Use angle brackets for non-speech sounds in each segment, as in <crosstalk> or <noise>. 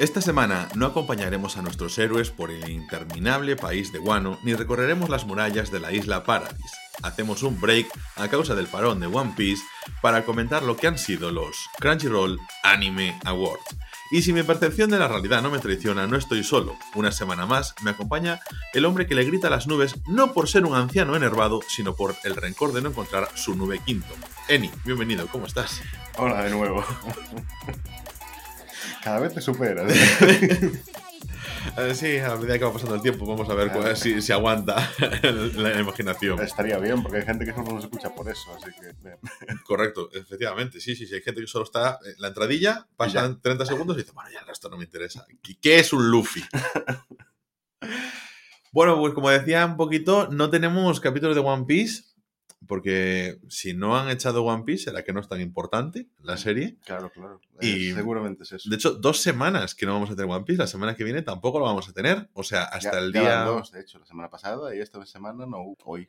Esta semana no acompañaremos a nuestros héroes por el interminable país de Wano ni recorreremos las murallas de la isla Paradis. Hacemos un break a causa del parón de One Piece para comentar lo que han sido los Crunchyroll Anime Awards. Y si mi percepción de la realidad no me traiciona, no estoy solo. Una semana más me acompaña el hombre que le grita a las nubes no por ser un anciano enervado, sino por el rencor de no encontrar su nube quinto. Eni, bienvenido, ¿cómo estás? Hola de nuevo. Cada vez te superas. <laughs> Sí, a medida que va pasando el tiempo, vamos a ver cuál- si, si aguanta <laughs> la imaginación. Estaría bien, porque hay gente que solo nos escucha por eso, así que... <laughs> Correcto, efectivamente, sí, sí, sí. Hay gente que solo está en la entradilla, pasan 30 segundos y dice, bueno, ya el resto no me interesa. ¿Qué- ¿Qué es un Luffy? bueno, pues como decía un poquito, no tenemos capítulos de One Piece, porque si no han echado One Piece, será que no es tan importante la serie. Claro, claro. Y- Eh, seguramente es eso. De hecho, dos semanas que no vamos a tener One Piece, la semana que viene tampoco lo vamos a tener. O sea, hasta Ya- el ya día... dos, de hecho, la semana pasada y esta semana no hubo. Hoy.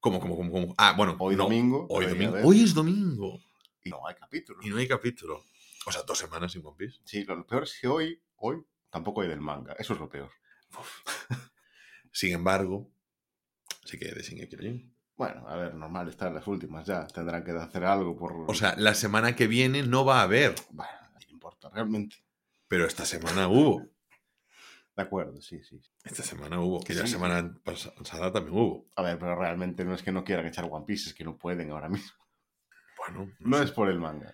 ¿Cómo, cómo, cómo, cómo? Ah, bueno, Hoy no, domingo. Hoy domingo. es domingo. Y no hay capítulo. Y no hay capítulo. O sea, dos semanas sin One Piece. Sí, lo, lo peor es que hoy, hoy tampoco hay del manga. Eso es lo peor. <laughs> Sin embargo, sí que de Shingeki no Kyojin. Bueno, a ver, normal, están las últimas ya. Tendrán que hacer algo por... O sea, la semana que viene no va a haber, Bueno, no importa, realmente. pero esta semana hubo. De acuerdo, sí, sí. Esta semana hubo. Que la Sí. semana pasada también hubo. A ver, pero realmente no es que no quieran echar One Piece, es que no pueden ahora mismo. Bueno, no, es por el manga.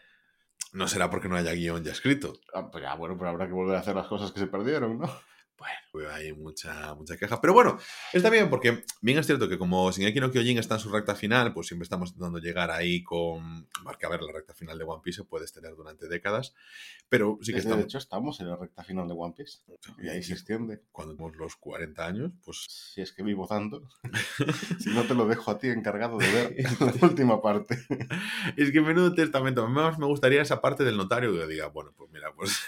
No será porque no haya guion ya escrito. Ah, pues ya, bueno, pero habrá que volver a hacer las cosas que se perdieron, ¿no? Bueno, pues hay mucha, mucha queja. Pero bueno, está bien porque bien es cierto que como Shingeki no Kyojin está en su recta final, pues siempre estamos intentando llegar ahí con... Porque, a ver, la recta final de One Piece se puedes tener durante décadas, pero sí que de estamos... hecho, estamos en la recta final de One Piece. Y ahí se extiende. Cuando tenemos los 40 años, pues... Si es que vivo tanto. <laughs> si no te lo dejo a ti encargado de ver <laughs> la última parte. <laughs> Es que menudo testamento. A mí más me gustaría esa parte del notario que diga, bueno, pues mira, pues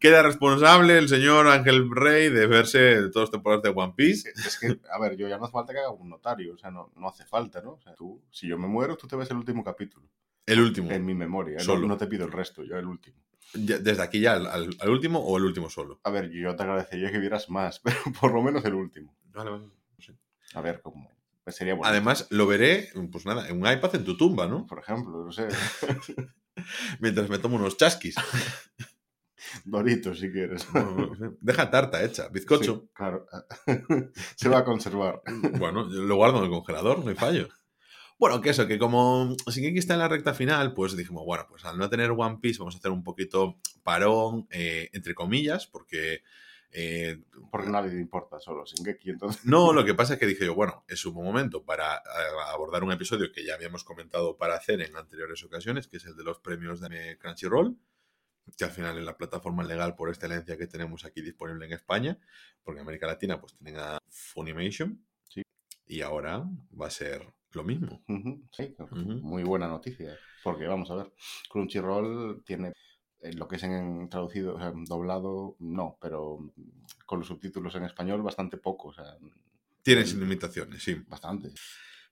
queda responsable el señor Ángel Rey de verse todas las temporadas de One Piece. Es que, a ver, yo ya no hace falta que haga un notario. O sea, no, no hace falta, ¿no? O sea, tú, si yo me muero, tú te ves el último capítulo. El último. En mi memoria. No- Solo. No, te pido el resto, yo el último. Desde aquí ya al, al- al último o el último solo. A ver, yo te agradecería que vieras más, <laughs> pero por lo menos el último. Vale, vale. A ver, como. pues sería bueno. Además, lo veré, pues nada, en un iPad en tu tumba, ¿no? Por ejemplo, no sé. <laughs> Mientras me tomo unos chasquis. <laughs> <laughs> Doritos, si quieres. Deja tarta hecha, bizcocho. Sí, claro. <laughs> Se va a conservar. Bueno, yo lo guardo en el congelador, no hay fallo. Bueno, que eso, que como Shingeki está en la recta final, pues dijimos, bueno, pues al no tener One Piece vamos a hacer un poquito parón, eh, entre comillas, porque... eh, Porque nadie le importa solo Shingeki, entonces. no, lo que pasa es que dije yo, bueno, es un buen momento para eh, abordar un episodio que ya habíamos comentado para hacer en anteriores ocasiones, que es el de los premios de Crunchyroll, que al final es la plataforma legal por excelencia que tenemos aquí disponible en España, porque en América Latina pues tienen a Funimation, Sí. y ahora va a ser lo mismo. Sí, muy buena noticia. Porque vamos a ver, Crunchyroll tiene eh, lo que es en traducido, o sea, doblado, no, pero con los subtítulos en español bastante poco, o sea, Tienen sin limitaciones, sí. bastante.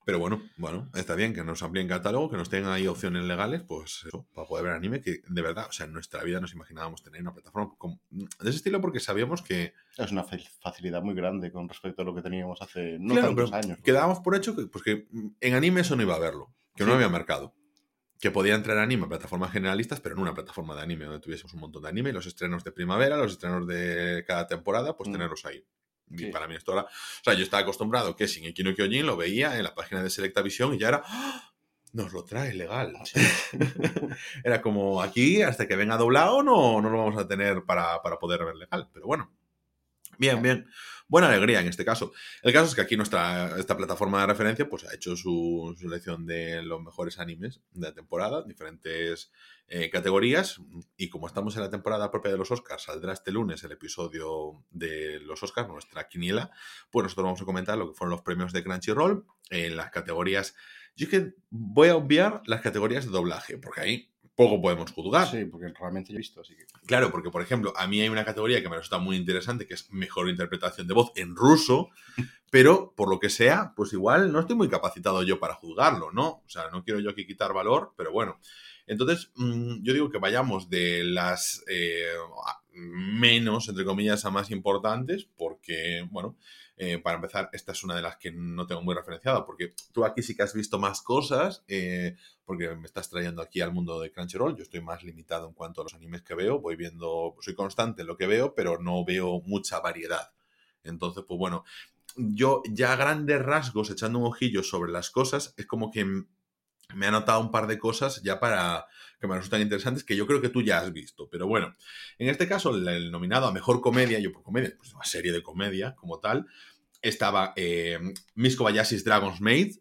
Pero bueno, bueno, está bien que nos amplíen catálogo, que nos tengan ahí opciones legales, pues eso, para poder ver anime, que de verdad, o sea, en nuestra vida nos imaginábamos tener una plataforma como- de ese estilo porque sabíamos que Es una fa- facilidad muy grande con respecto a lo que teníamos hace no Claro, tantos años. quedábamos por hecho que, pues que en anime eso no iba a verlo, que no había mercado. Que podía entrar anime a plataformas generalistas, pero no una plataforma de anime donde tuviésemos un montón de anime, los estrenos de primavera, los estrenos de cada temporada, pues Mm. tenerlos ahí. Sí. para mí esto era... O sea, yo estaba acostumbrado que Shingeki no Kyojin lo veía en la página de Selecta Visión y ya era... ¡Ah! Nos lo trae legal. <laughs> era como aquí, hasta que venga doblado, no, no lo vamos a tener para, para poder ver legal. Pero bueno, bien, bien. Buena alegría en este caso. El caso es que aquí nuestra esta plataforma de referencia pues ha hecho su, selección de los mejores animes de la temporada, diferentes eh, categorías. Y como estamos en la temporada propia de los Oscars, saldrá este lunes el episodio de los Oscars, nuestra quiniela. Pues nosotros vamos a comentar lo que fueron los premios de Crunchyroll en las categorías. Yo es que voy a obviar las categorías de doblaje, porque ahí poco podemos juzgar. Sí, porque realmente yo he visto, así que. Claro, porque por ejemplo, a mí hay una categoría que me resulta muy interesante, que es mejor interpretación de voz en ruso, <laughs> pero por lo que sea, pues igual no estoy muy capacitado yo para juzgarlo, ¿no? O sea, no quiero yo aquí quitar valor, pero bueno. Entonces, mm, yo digo que vayamos de las... eh, menos, entre comillas, a más importantes, porque, bueno, eh, para empezar, esta es una de las que no tengo muy referenciada, porque tú aquí sí que has visto más cosas, eh, porque me estás trayendo aquí al mundo de Crunchyroll, yo estoy más limitado en cuanto a los animes que veo, voy viendo, soy constante en lo que veo, pero no veo mucha variedad. Entonces, pues bueno, yo ya a grandes rasgos, echando un ojillo sobre las cosas, es como que me ha notado un par de cosas ya para que me resultan interesantes que yo creo que tú ya has visto. Pero bueno, en este caso, el, nominado a mejor comedia, yo por comedia, pues una serie de comedia como tal, estaba eh, Miss Kobayashi's Dragon's Maid,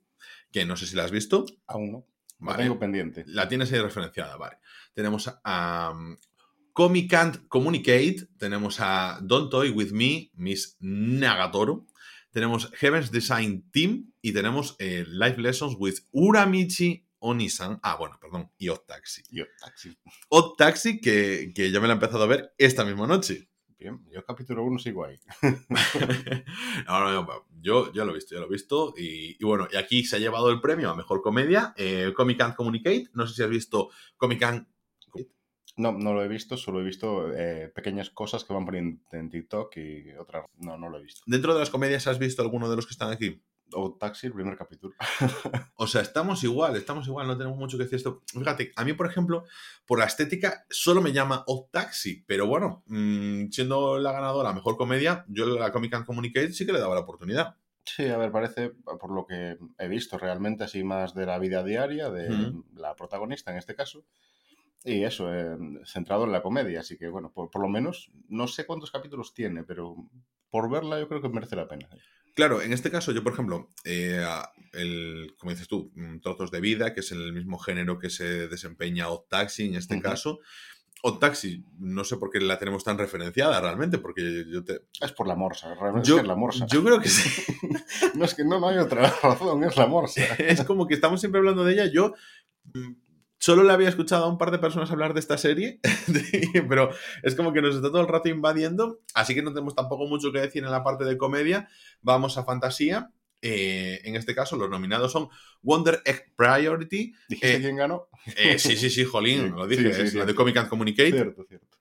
que no sé si la has visto. Aún no. Vale. tengo pendiente. La tienes ahí referenciada, vale. Tenemos a um, Comic Can't Communicate, tenemos a Don't Toy With Me, Miss Nagatoro, tenemos Heaven's Design Team y tenemos eh, Life Lessons with Uramichi Onisan. Ah, bueno, perdón. Y Odd Taxi. Y Odd Taxi. Odd Taxi, que, que ya me la he empezado a ver esta misma noche. Bien, yo capítulo 1 sigo ahí. <laughs> no, no, yo ya lo he visto, ya lo he visto. Y, bueno, y aquí se ha llevado el premio a Mejor Comedia, eh, Comic Can Communicate. No sé si has visto Comic Can no, no lo he visto, solo he visto eh, pequeñas cosas que van poniendo en TikTok y otras. No, no lo he visto. ¿Dentro de las comedias has visto alguno de los que están aquí? O Taxi, el primer capítulo. <laughs> o sea, estamos igual, estamos igual, no tenemos mucho que decir esto. Fíjate, a mí, por ejemplo, por la estética, solo me llama Odd Taxi, pero bueno, mm, siendo la ganadora mejor comedia, yo la Comic Con Communicate sí que le daba la oportunidad. Sí, a ver, parece, por lo que he visto realmente, así más de la vida diaria de la protagonista en este caso. Y eso, eh, centrado en la comedia, así que bueno, por, lo menos no sé cuántos capítulos tiene, pero por verla yo creo que merece la pena. Claro, en este caso yo, por ejemplo, eh, el, como dices tú, mm, Trozos de Vida, que es el mismo género que se desempeña Odd Taxi en este caso. Odd Taxi, no sé por qué la tenemos tan referenciada realmente, porque yo te... Es por la morsa, realmente es la morsa. Yo creo que sí. <laughs> no, es que no, no hay otra <laughs> razón, es la morsa. <laughs> es como que estamos siempre hablando de ella. Yo mm, Solo le había escuchado a un par de personas hablar de esta serie, <laughs> pero es como que nos está todo el rato invadiendo, así que no tenemos tampoco mucho que decir en la parte de comedia. Vamos a fantasía. Eh, en este caso, los nominados son Wonder Egg Priority. ¿Dijiste eh, quién ganó? Eh, sí, sí, sí, Jolín, lo dije, es la de Comic and Communicate. Cierto, cierto.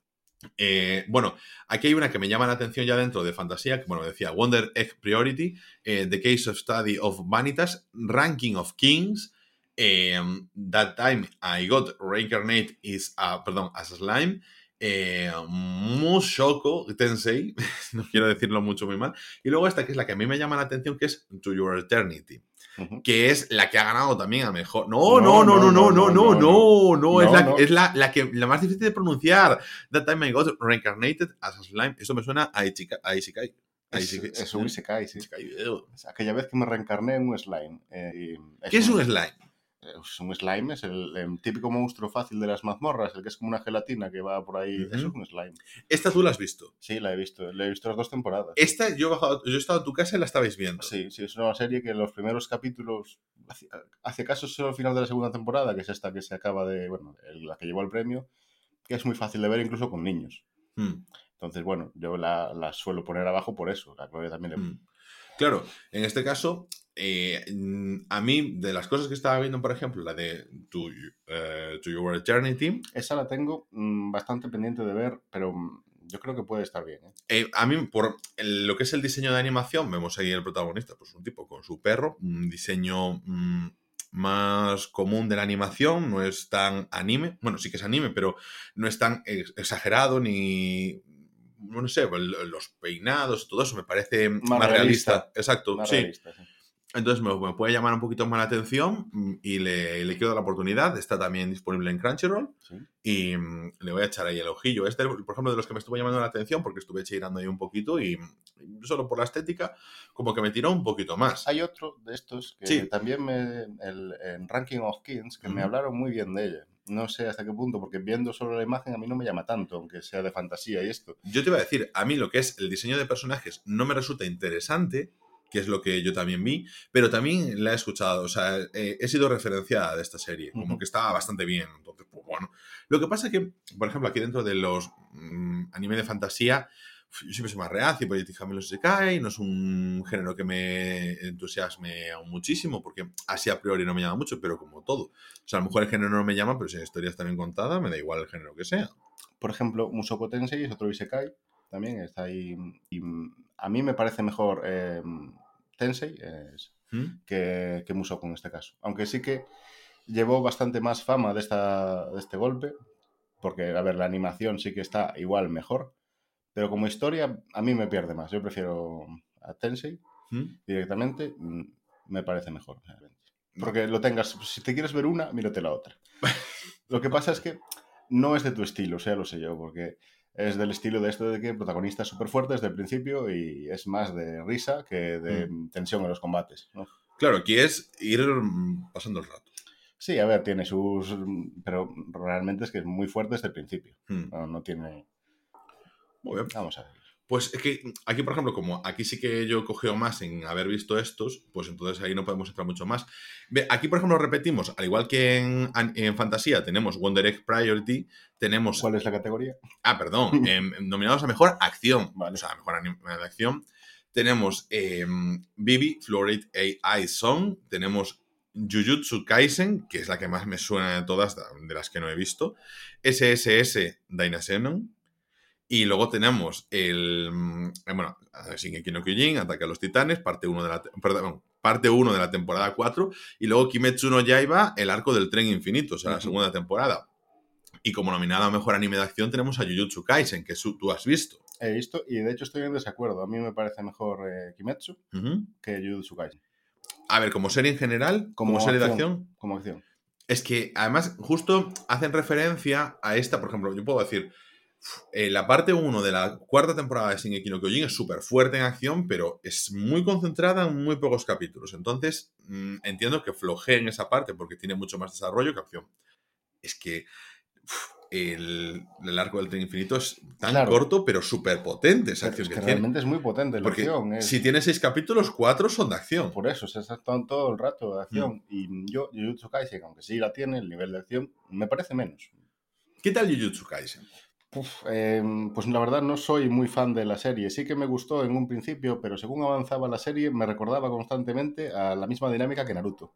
bueno, aquí hay una que me llama la atención ya dentro de fantasía, que bueno, decía Wonder Egg Priority, The Case of Study of Vanitas, Ranking of Kings, Em, that Time I Got Reincarnate is a, perdón, as a Slime. Eh, Mushoko Tensei, no quiero decirlo mucho muy mal. Y luego esta que es la que a mí me llama la atención, que es To Your Eternity. Que es la que ha ganado también a mejor. No, no, no, no, no, no, no, no, no, es, la, es la, la, que, la más difícil de pronunciar. That time I got reincarnated as a slime. Esto me suena a, Ichika, a Isekai. Es, es un Isekai, sí. Aquella vez que me reencarné en un slime. Eh, ¿Qué es un slime? Es un slime, es el, típico monstruo fácil de las mazmorras, el que es como una gelatina que va por ahí. Eso es un slime. ¿Esta tú la has visto? Sí, la he visto. La he visto las dos temporadas. Esta, yo he, bajado, yo he estado en tu casa y la estabais viendo. Sí, sí, es una serie que en los primeros capítulos, hace caso solo al final de la segunda temporada, que es esta que se acaba de, bueno, la que llevó el premio, que es muy fácil de ver incluso con niños. Hmm. Entonces, bueno, yo la, suelo poner abajo por eso. La también le... Hmm. Claro, en este caso, eh, a mí, de las cosas que estaba viendo, por ejemplo, la de To, uh, Your Eternity. Esa la tengo mm, bastante pendiente de ver, pero mm, yo creo que puede estar bien. ¿eh? a mí, por lo que es el diseño de animación, vemos ahí el protagonista, pues un tipo con su perro, un diseño mm, más común de la animación, no es tan anime, bueno, sí que es anime, pero no es tan exagerado ni no sé, los peinados, todo eso me parece más, realista. Exacto, sí. Entonces me, puede llamar un poquito más la atención mm, y le, le, quiero dar la oportunidad. Está también disponible en Crunchyroll y mm, le voy a echar ahí el ojillo. Este, por ejemplo, de los que me estuvo llamando la atención porque estuve cheirando ahí un poquito y mm, solo por la estética como que me tiró un poquito más. Hay otro de estos que también me, el, en Ranking of Kings que me hablaron muy bien de ella no sé hasta qué punto, porque viendo solo la imagen a mí no me llama tanto, aunque sea de fantasía y esto. Yo te iba a decir, a mí lo que es el diseño de personajes no me resulta interesante, que es lo que yo también vi, pero también la he escuchado, o sea, eh, he sido referenciada de esta serie, como que estaba bastante bien, entonces, pues bueno. Lo que pasa es que, por ejemplo, aquí dentro de los mm, anime de fantasía, yo siempre soy más reacio, porque los se cae, no es un género que me entusiasme aún muchísimo, porque así a priori no me llama mucho, pero como todo. O sea, a lo mejor el género no me llama, pero si la historia está bien contada, me da igual el género que sea. por ejemplo, Musoko Tensei es otro Isekai, también está ahí. Y a mí me parece mejor eh, Tensei es, ¿Mm? que, que en este caso. Aunque sí que llevó bastante más fama de, esta, de este golpe, porque, a ver, la animación sí que está igual mejor, pero como historia a mí me pierde más. Yo prefiero a Tensei ¿Mm? directamente, mm, me parece mejor. Porque lo tengas, si te quieres ver una, mírate la otra. <laughs> Lo que pasa es que no es de tu estilo, o sea, lo sé yo, porque es del estilo de esto de que el protagonista es súper fuerte desde el principio y es más de risa que de tensión en los combates. ¿no? Claro, aquí es ir mm, pasando el rato. Sí, a ver, tiene sus... Pero realmente es que es muy fuerte desde el principio. Mm. No, no tiene... Muy bien. Vamos a ver. Pues es que aquí, por ejemplo, como aquí sí que yo cogeo más en haber visto estos, pues entonces ahí no podemos entrar mucho más. Aquí, por ejemplo, repetimos, al igual que en, en Fantasía tenemos Wonder Egg Priority, tenemos... ¿Cuál es la categoría? Ah, perdón, <laughs> em, nominados a Mejor Acción, Vale. o sea, Mejor Anime de Acción. Tenemos em, Bibi, Fluorite AI Song, tenemos Jujutsu Kaisen, que es la que más me suena de todas, de las que no he visto, SSS Dynazenon, y luego tenemos el. mm, Bueno, Shingeki no Kyojin, Ataque a los Titanes, parte 1 de la, perdón, parte 1 de la temporada 4. Y luego Kimetsu no Yaiba, el arco del tren infinito, o sea, la segunda temporada. Y como nominada a mejor anime de acción, tenemos a Jujutsu Kaisen, que tú has visto. He visto y de hecho estoy en desacuerdo. A mí me parece mejor eh, Kimetsu Ujú. que Jujutsu Kaisen A ver, como serie en general, como, Como serie de acción, como acción. Es que además justo hacen referencia a esta, por ejemplo, yo puedo decir, eh, la parte 1 de la cuarta temporada de Shingeki no Kyojin es súper fuerte en acción, pero es muy concentrada en muy pocos capítulos. Entonces, mm, entiendo que flojee en esa parte porque tiene mucho más desarrollo que acción. Es que uf, el, el arco del tren infinito es tan Claro. corto, pero súper potente esa Es acción que que, tiene. realmente es muy potente la Porque acción. es- si tiene seis capítulos, cuatro son de acción. Por eso, se está todo, todo el rato de acción. Mm. Y yo, Jujutsu Kaisen, aunque sí la tiene, el nivel de acción me parece menos. ¿Qué tal Jujutsu Kaisen? Uf, eh, pues la verdad no soy muy fan de la serie. Sí que me gustó en un principio, pero según avanzaba la serie me recordaba constantemente a la misma dinámica que Naruto.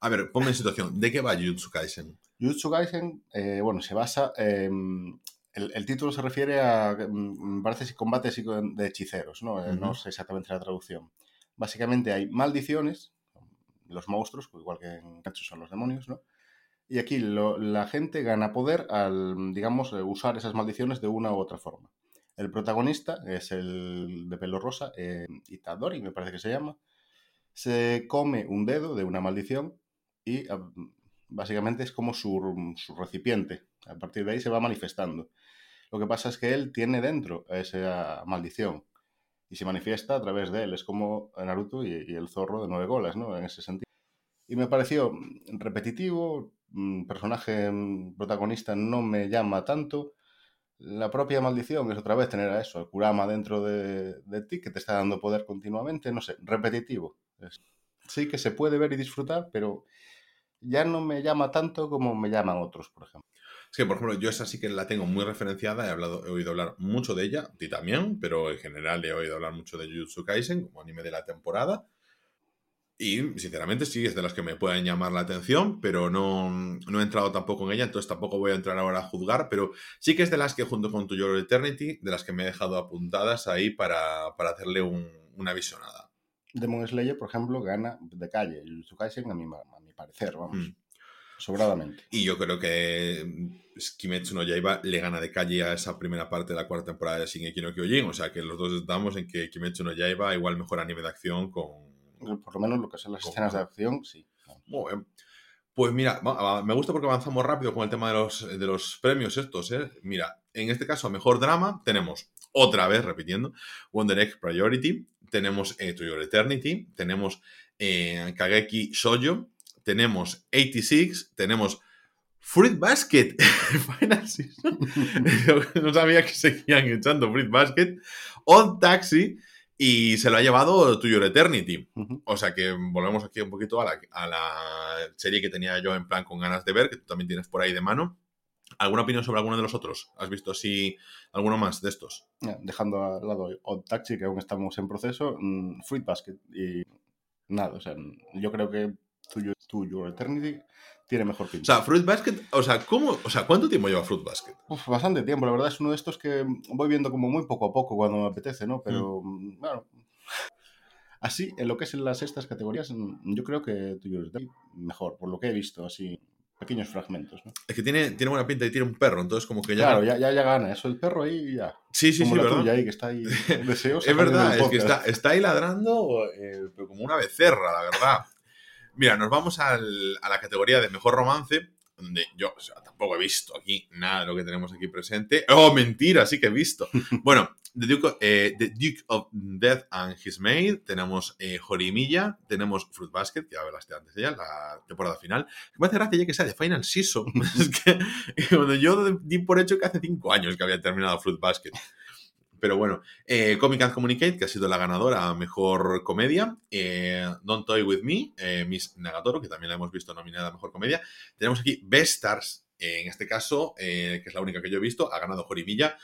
A ver, ponme en situación. ¿De qué va Jujutsu Kaisen? Jujutsu Kaisen, eh, bueno, se basa... eh, el, el título se refiere a, mm, parece, combates de hechiceros, ¿no? Eh, No sé exactamente la traducción. Básicamente hay maldiciones, los monstruos, igual que en Natsu son los demonios, ¿no? Y aquí la gente gana poder al, digamos, eh, usar esas maldiciones de una u otra forma. El protagonista es el de pelo rosa, eh, Itadori, me parece que se llama. Se come un dedo de una maldición y ah, básicamente es como su, su recipiente. A partir de ahí se va manifestando. Lo que pasa es que él tiene dentro esa maldición y se manifiesta a través de él. Es como Naruto y, y el zorro de nueve colas, ¿no? En ese sentido. Y me pareció repetitivo, mm, personaje mm, protagonista no me llama tanto. La propia maldición es otra vez tener a eso, a Kurama dentro de, de ti, que te está dando poder continuamente, no sé, repetitivo. Sí que se puede ver y disfrutar, pero ya no me llama tanto como me llaman otros, por ejemplo. Es que, por ejemplo, yo esa sí que la tengo muy referenciada, he, hablado, he oído hablar mucho de ella, a ti también, pero en general he oído hablar mucho de Jujutsu Kaisen como anime de la temporada. Y, sinceramente, sí, es de las que me pueden llamar la atención, pero no, no he entrado tampoco en ella, entonces tampoco voy a entrar ahora a juzgar, pero sí que es de las que, junto con Tu Your Eternity, de las que me he dejado apuntadas ahí para, para hacerle un- una visionada. Demon Slayer, por ejemplo, gana de calle. Jujutsu Kaisen, a mi, a mi parecer, vamos, Mm. sobradamente. Y yo creo que mm, Kimetsu no Yaiba le gana de calle a esa primera parte de la cuarta temporada de Shingeki no Kyojin. O sea que los dos estamos en que Kimetsu no Yaiba igual mejor anime de acción con... Por lo menos lo que son las escenas de acción, sí. Muy bien. Pues mira, me gusta porque avanzamos rápido con el tema de los, de los premios estos. ¿eh? Mira, en este caso, mejor drama, tenemos otra vez, repitiendo, Wonder Egg Priority, tenemos eh, To Your Eternity, tenemos eh, Kageki Shoujo, tenemos 86, tenemos Fruit Basket <laughs> Final Season. <laughs> no sabía que seguían echando Fruit Basket. On Taxi y se lo ha llevado To Your Eternity. O sea que volvemos aquí un poquito a la, a la serie que tenía yo en plan con ganas de ver, que tú también tienes por ahí de mano. ¿Alguna opinión sobre alguno de los otros? ¿Has visto así alguno más de estos? Dejando al lado Odd Taxi, que aún estamos en proceso, mm, Fruit Basket y nada, o sea, yo creo que To Your, Eternity tiene mejor O pinta. sea, Fruit Basket, o sea, ¿cómo, o sea, ¿cuánto tiempo lleva Fruit Basket? Uf, bastante tiempo, la verdad es uno de estos que voy viendo como muy poco a poco cuando me apetece, ¿no? Pero, mm, bueno. <laughs> Así, en lo que es en las estas categorías, mm, yo creo que Eternity mejor, por lo que he visto, así, pequeños fragmentos, ¿no? Es que tiene, tiene buena pinta y tiene un perro, entonces como que ya... Claro, ya, ya, ya gana, eso el perro ahí ya. Sí, sí, como sí, la ¿verdad? tuya ahí, que está ahí <laughs> deseosa. Es verdad, es que está, está ahí ladrando eh, pero como una becerra, la verdad. Mira, nos vamos al- a la categoría de mejor romance, donde yo o sea, tampoco he visto aquí nada de lo que tenemos aquí presente. ¡Oh, mentira! Sí que he visto. <laughs> Bueno, The Duke, of, eh, The Duke of Death and His Maid, tenemos eh, Jorimilla, tenemos Fruit Basket, que ya hablaste antes de ella, la temporada final. Me hace gracia ya que sea de Final Season. <laughs> es que <laughs> cuando yo di por hecho que hace cinco años que había terminado Fruit Basket. Pero bueno, eh, Comic and Communicate, que ha sido la ganadora a mejor comedia. Eh, Don't Toy With Me, eh, Miss Nagatoro, que también la hemos visto nominada a mejor comedia. Tenemos aquí Best Stars, eh, en este caso, que es la única que yo he visto, ha ganado Jorimilla.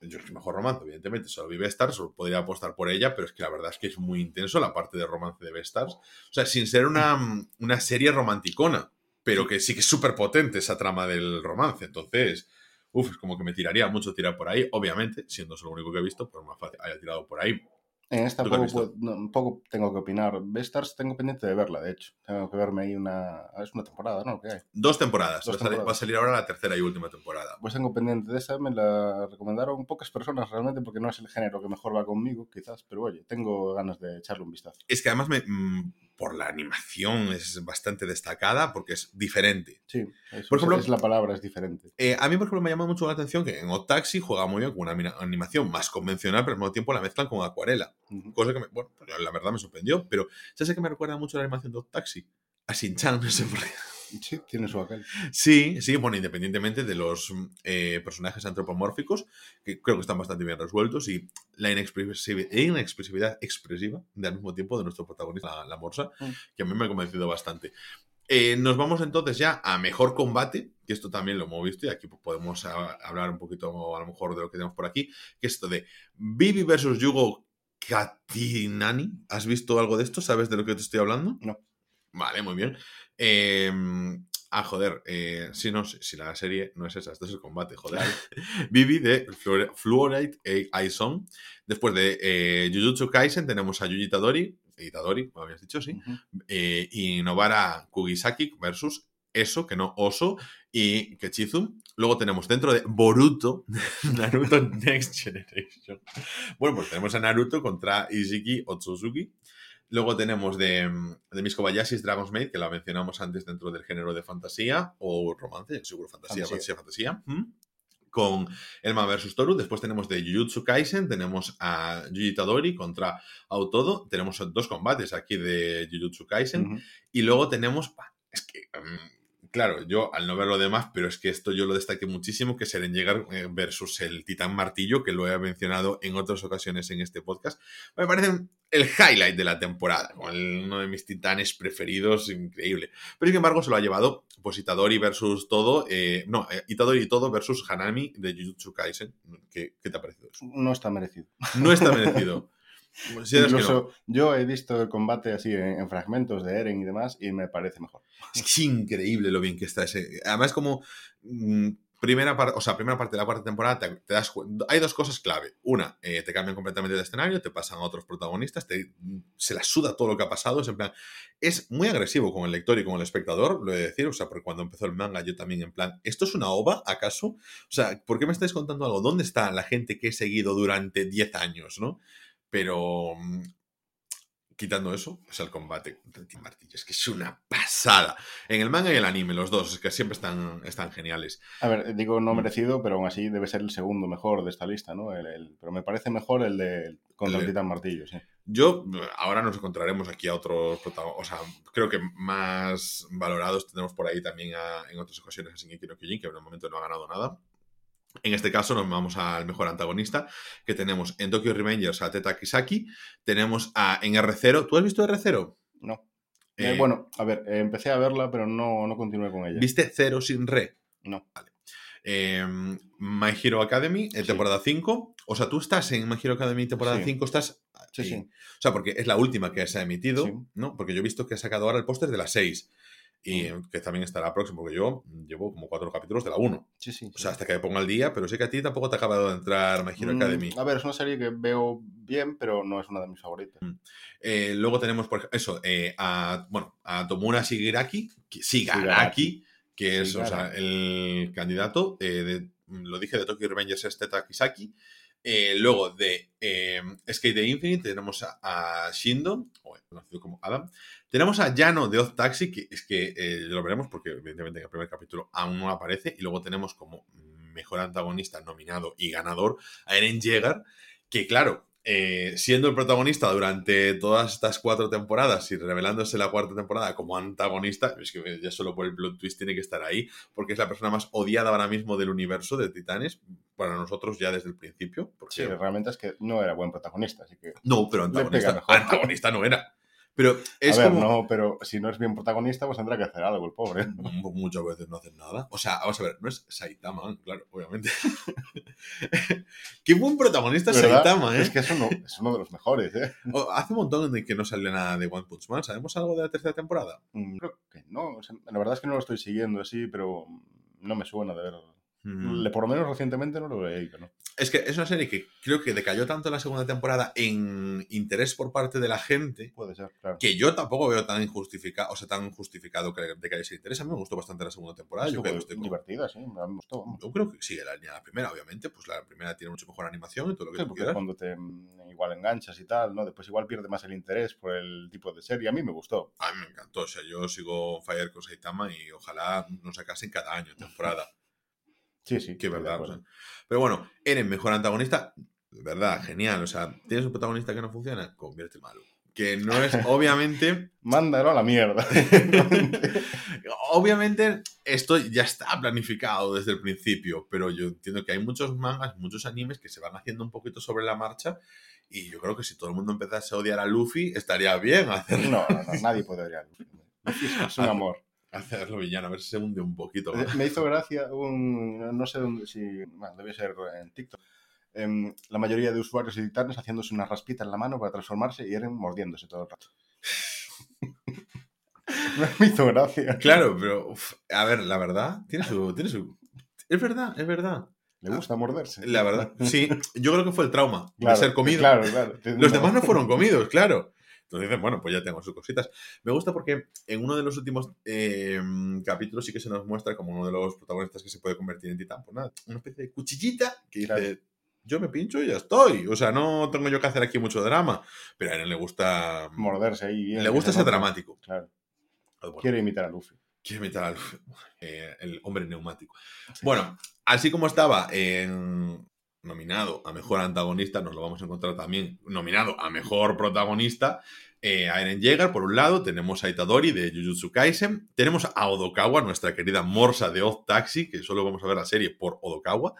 Yo es mejor romance, evidentemente, solo vi Best Stars, solo podría apostar por ella, pero es que la verdad es que es muy intenso la parte de romance de Best Stars. O sea, sin ser una, una serie romanticona, pero que sí que es súper potente esa trama del romance. Entonces, Uf, es como que me tiraría mucho tirar por ahí. Obviamente, siendo eso lo único que he visto, pues más fácil haya tirado por ahí. En esta ¿Tú qué has poco, visto? puedo- no, poco tengo que opinar. Bestars tengo pendiente de verla, de hecho. Tengo que verme ahí una... Es una temporada, ¿no? ¿Qué hay? Dos temporadas. Dos va, a salir, temporadas. va a salir ahora la tercera y última temporada. Pues tengo pendiente de esa, me la recomendaron pocas personas realmente porque no es el género que mejor va conmigo, quizás, pero oye, tengo ganas de echarle un vistazo. Es que además, me, mm, por la animación, es bastante destacada porque es diferente. Sí, eso Por ejemplo- es la palabra, es diferente. Eh, a mí, por ejemplo, me llama mucho la atención que en Otaxi juega muy bien con una animación más convencional, pero al mismo tiempo la mezclan con acuarela. Cosa que, me- bueno, la verdad me sorprendió. Pero, ¿sabes a qué me recuerda mucho la animación de Otaxi? A Shin-Chan, no sé por qué. Sí, tiene su aquel. Sí, sí, bueno, independientemente de los eh, personajes antropomórficos, que creo que están bastante bien resueltos, y la inexpresivi- inexpresividad expresiva de al mismo tiempo de nuestro protagonista, la, la Morsa, Mm. que a mí me ha convencido bastante. Eh, nos vamos entonces ya a mejor combate, que esto también lo hemos visto, y aquí podemos a- hablar un poquito a lo mejor de lo que tenemos por aquí, que es esto de Vivi versus Yugo Katinani. ¿Has visto algo de esto? ¿Sabes de lo que te estoy hablando? No. Vale, muy bien. Eh, ah, joder, eh, sí, no si la serie no es esa, esto es el combate, joder. <laughs> Vivi de Fluor- Fluorite Aison. Después de eh, Jujutsu Kaisen tenemos a Yuji Itadori, Itadori, como habías dicho, sí, Ujú. eh, y Nobara Kugisaki versus Eso, que no Oso, y Kechizum. Luego tenemos dentro de Boruto, <laughs> Naruto Next Generation. Bueno, pues tenemos a Naruto contra Ishiki Otsutsuki. Luego tenemos de, de Miss Kobayashi's Dragon's Maid, que la mencionamos antes dentro del género de fantasía o romance, seguro fantasía, Fantasía. fantasía. Con Elma versus Toru. Después tenemos de Jujutsu Kaisen, tenemos a Yuji Itadori contra Autodo. Tenemos dos combates aquí de Jujutsu Kaisen. Y luego tenemos, es que, mm, claro, yo al no ver lo demás, pero es que esto yo lo destaqué muchísimo, que es Eren Yeager eh, versus el Titán Martillo, que lo he mencionado en otras ocasiones en este podcast. Me parece el highlight de la temporada, con uno de mis titanes preferidos, increíble. Pero sin embargo se lo ha llevado pues Itadori versus todo, eh, no, eh, Itadori y todo versus Hanami de Jujutsu Kaisen. ¿Qué, qué te ha parecido eso? No está merecido. No está merecido. <laughs> Si no. Yo he visto el combate así en, en fragmentos de Eren y demás y me parece mejor. Es increíble lo bien que está ese. Además, como mm, primera parte, o sea, primera parte de la cuarta temporada, te, te das. Hay dos cosas clave. Una, eh, te cambian completamente de escenario, te pasan a otros protagonistas, te, se la suda todo lo que ha pasado. Es en plan. Es muy agresivo con el lector y con el espectador, lo he de decir. O sea, porque cuando empezó el manga, yo también, en plan, ¿esto es una ova, acaso? O sea, ¿por qué me estáis contando algo? ¿Dónde está la gente que he seguido durante 10 años, no? Pero. Mm, Quitando eso, es el combate contra Team Martillo. Es que es una pasada. En el manga y el anime, los dos, es que siempre están, están geniales. A ver, digo Mm. no merecido, pero aún así debe ser el segundo mejor de esta lista, ¿no? El- el- pero me parece mejor el de contra El Titán Martillo, sí. Yo, ahora nos encontraremos aquí a otros protagonistas. O sea, creo que más valorados tenemos por ahí también a- en otras ocasiones a Shingeki no Kyojin, que en el momento no ha ganado nada. En este caso nos vamos al mejor antagonista, que tenemos en Tokyo Revengers a Teta Kisaki, tenemos a en R0. ¿Tú has visto R0? No. Eh, Eh, bueno, a ver, eh, empecé a verla, pero no, no continué con ella. ¿Viste Cero sin Re? No. Vale. em, My Hero Academy, temporada 5. O sea, tú estás en My Hero Academy temporada Sí. 5, estás... Sí, sí. O sea, porque es la última que se ha emitido. ¿no? Porque yo he visto que ha sacado ahora el póster de la 6. Y que también estará próximo, porque yo llevo como cuatro capítulos de la 1. Sí, sí. O sea, hasta que me ponga al día, pero sé que a ti tampoco te ha acabado de entrar My Hero Mm, Academy. A ver, es una serie que veo bien, pero no es una de mis favoritas. Eh, luego tenemos, por eso, eh, a, bueno, a Tomura Shigaraki, que, Shigaraki, que es o sea, el candidato, eh, de, lo dije, de Tokyo Revengers es Teta Kisaki. Eh, luego de eh, Skate the Infinite tenemos a, Shindo, o conocido como Adam. Tenemos a Yano de Odd Taxi, que es que eh, lo veremos porque evidentemente en el primer capítulo aún no aparece. Y luego tenemos como mejor antagonista nominado y ganador a Eren Yeager, que claro, eh, siendo el protagonista durante todas estas cuatro temporadas y revelándose la cuarta temporada como antagonista, es que ya solo por el plot twist tiene que estar ahí, porque es la persona más odiada ahora mismo del universo de Titanes, para nosotros ya desde el principio. Porque, Sí, realmente es que no era buen protagonista, así que... No, pero antagonista, antagonista no era. Pero es a ver, como... no, pero si no es bien protagonista, pues tendrá que hacer algo el pobre. M- Muchas veces no hacen nada. O sea, vamos a ver, no es Saitama, claro, obviamente. <laughs> Qué buen protagonista es. Saitama, ¿eh? Es que eso no, es uno de los mejores, ¿eh? O- Hace un montón de que no sale nada de One Punch Man. ¿Sabemos algo de la tercera temporada? Mm, Creo que no. o sea, la verdad es que no lo estoy siguiendo así, pero no me suena de ver. Mm. Por lo menos recientemente no lo he leído, ¿no? Es que es una serie que creo que decayó tanto en la segunda temporada en interés por parte de la gente Puede ser, claro. que yo tampoco veo tan injustificado, o sea, tan justificado que decaiga ese interés. A mí me gustó bastante la segunda temporada. Yo creo, que divertida, sí, me gustó. yo creo que sigue la línea la primera, obviamente. Pues la primera tiene mucho mejor animación y todo lo que Sí, tú porque quieras. cuando te mm, igual enganchas y tal, ¿no? Después igual pierde más el interés por el tipo de serie. A mí me gustó. A mí me encantó. O sea, yo sigo Fire con Saitama y ojalá nos sacasen cada año temporada. Sí, sí. que verdad. o acuerdo. sea. Pero bueno, eres mejor antagonista. Verdad, genial. O sea, tienes un protagonista que no funciona, convierte malo. Que no es, <laughs> obviamente, Mándalo a la mierda. <laughs> obviamente, esto ya está planificado desde el principio, pero yo entiendo que hay muchos mangas, muchos animes que se van haciendo un poquito sobre la marcha. Y yo creo que si todo el mundo empezase a odiar a Luffy, estaría bien hacerlo, no, no, no, nadie puede odiar. Luffy es- Es un <laughs> amor. Hacerlo villano, a ver si se hunde un poquito más. Me hizo gracia un. No sé dónde. Si, bueno, debe ser en TikTok. em, la mayoría de usuarios y titanes haciéndose una raspita en la mano para transformarse y Eren mordiéndose todo el rato. <laughs> me hizo gracia. Claro, pero, uf, a ver, la verdad, tiene su, tiene su... Es verdad, es verdad. Le gusta morderse. La verdad, sí. Yo creo que fue el trauma Claro, de ser comido. Claro, claro. Los demás no fueron comidos, claro. Entonces dicen, bueno, pues ya tengo sus cositas. Me gusta porque en uno de los últimos eh, capítulos sí que se nos muestra como uno de los protagonistas que se puede convertir en titán. Pues nada, una especie de cuchillita que dice, Claro. yo me pincho y ya estoy. O sea, no tengo yo que hacer aquí mucho drama. Pero a él le gusta... Morderse ahí. bien, le gusta se ser dramático. Claro. Bueno, Quiere imitar a Luffy. Quiere meter al <laughs> eh, el hombre neumático. Bueno, así como estaba en- nominado a mejor antagonista, nos lo vamos a encontrar también nominado a mejor protagonista. Eh, a Eren Yeager, por un lado, tenemos a Itadori de Jujutsu Kaisen, tenemos a Odokawa, nuestra querida Morsa de Odd Taxi, que solo vamos a ver la serie por Odokawa.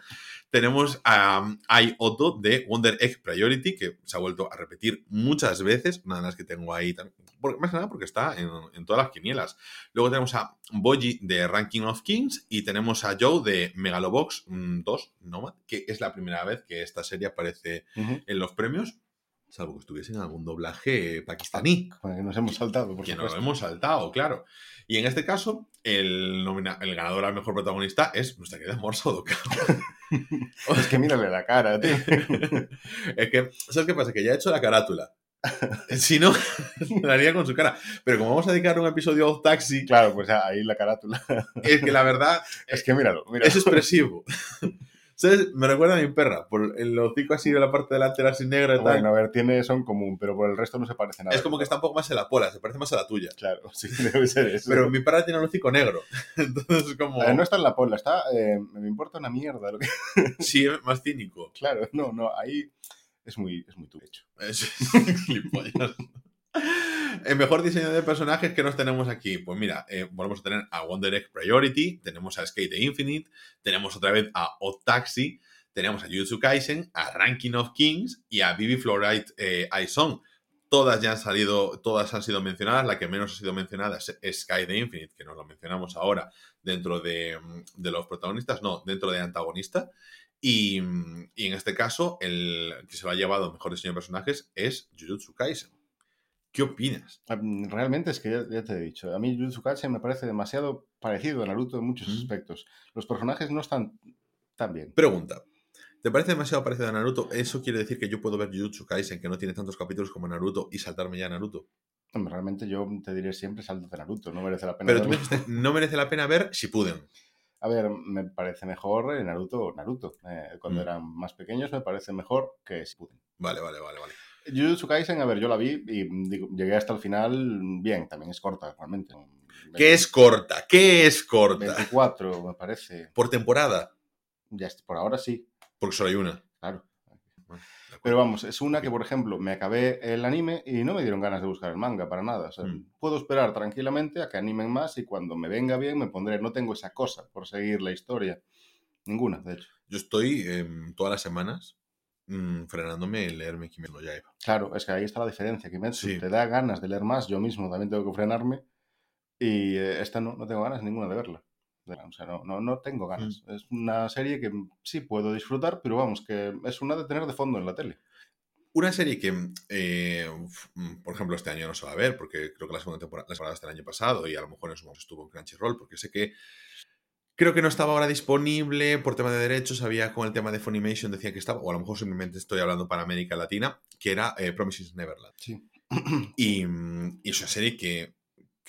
Tenemos a um, Ai Oto de Wonder Egg Priority, que se ha vuelto a repetir muchas veces, una de las que tengo ahí porque- más que nada porque está en, en todas las quinielas. Luego tenemos a Boji de Ranking of Kings y tenemos a Joe de Megalobox mm, 2, Nomad, que es la primera vez que esta serie aparece en los premios, salvo que estuviese en algún doblaje pakistaní, Con el que nos hemos saltado, por que nos supuesto. hemos saltado, claro. Y en este caso, el, el ganador al mejor protagonista es nuestra querida Odokawa. <laughs> Es que mírale la cara, tío. <laughs> es que, ¿sabes qué pasa? Que ya he hecho la carátula. Si no, <laughs> la haría con su cara. Pero como vamos a dedicar un episodio a Taxi, Claro, pues ahí la carátula. es que la verdad Es que míralo, míralo. es expresivo. ¿Sabes? Me recuerda a mi perra, por el hocico así de la parte delantera así negra y tal. Bueno, a ver, tiene son común, pero por el resto no se parece nada. es como que está un poco más en la pola, se parece más a la tuya. Claro, <laughs> sí, debe ser eso. Pero mi perra tiene el hocico negro. <laughs> Entonces es como... No está en la pola, está. eh, me importa una mierda. Lo que... <laughs> Sí, más cínico. Claro, no, no, ahí es muy, es muy tu hecho. Es. El mejor diseño de personajes que nos tenemos aquí. Pues mira, eh, volvemos a tener a Wonder Egg Priority, tenemos a Skate Infinite, tenemos otra vez a Odd Taxi, tenemos a Jujutsu Kaisen, a Ranking of Kings y a Vivi Fluorite eh. Todas ya han salido, todas han sido mencionadas. La que menos ha sido mencionada es Sky the Infinite, que nos lo mencionamos ahora dentro de, de los protagonistas, no, dentro de antagonista. Y, y, en este caso, el que se lo ha llevado mejor diseño de personajes es Jujutsu Kaisen. ¿Qué opinas? Realmente es que ya, ya, te he dicho, a mí Jujutsu Kaisen me parece demasiado parecido a Naruto en muchos mm. aspectos. Los personajes no están tan bien. Pregunta. ¿Te parece demasiado parecido a Naruto? ¿Eso quiere decir que yo puedo ver Jujutsu Kaisen, que no tiene tantos capítulos como Naruto, y saltarme ya a Naruto? Realmente yo te diré siempre salto de Naruto, no merece la pena Pero tú me dijiste, no merece la pena ver si pueden. A ver, me parece mejor Naruto Naruto. Eh, cuando mm. eran más pequeños me parece mejor que Shippuden. Vale, vale, vale, vale. Jujutsu Kaisen, a ver, yo la vi y llegué hasta el final bien, también es corta, realmente. ¿Qué es corta? ¿Qué es corta? 24, me parece. ¿Por temporada? Ya, por ahora sí. Porque solo hay una. Claro. Pero vamos, es una que, por ejemplo, me acabé el anime y no me dieron ganas de buscar el manga para nada. Mm. Puedo esperar tranquilamente a que animen más y cuando me venga bien me pondré. No tengo esa cosa por seguir la historia. Ninguna, de hecho. Yo estoy em, todas las semanas mmm, frenándome el leerme Kimetsu no Yaiba. Claro, es que ahí está la diferencia. Kimetsu sí. te da ganas de leer más. Yo mismo también tengo que frenarme. Y eh, esta no, no tengo ganas ninguna de verla. O sea, no, no, no tengo ganas. Mm. Es una serie que sí puedo disfrutar, pero vamos, que es una de tener de fondo en la tele. Una serie que, eh, mm, por ejemplo, este año no se va a ver, porque creo que la segunda temporada, la temporada está el año pasado y a lo mejor en su momento estuvo en Crunchyroll, porque sé que creo que no estaba ahora disponible por tema de derechos, había con el tema de Funimation, decía que estaba, o a lo mejor simplemente estoy hablando para América Latina, que era eh, Promises Neverland. Sí. Y, y es una serie que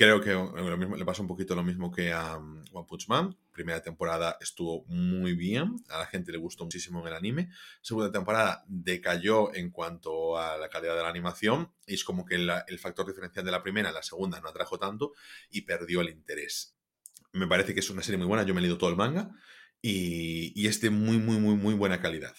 Creo que lo mismo, le pasa un poquito lo mismo que a um, One Punch Man. Primera temporada estuvo muy bien, a la gente le gustó muchísimo en el anime. Segunda temporada decayó en cuanto a la calidad de la animación y es como que la, el factor diferencial de la primera, la segunda no atrajo tanto y perdió el interés. Me parece que es una serie muy buena, yo me he leído todo el manga y, y es de muy, muy, muy, muy buena calidad.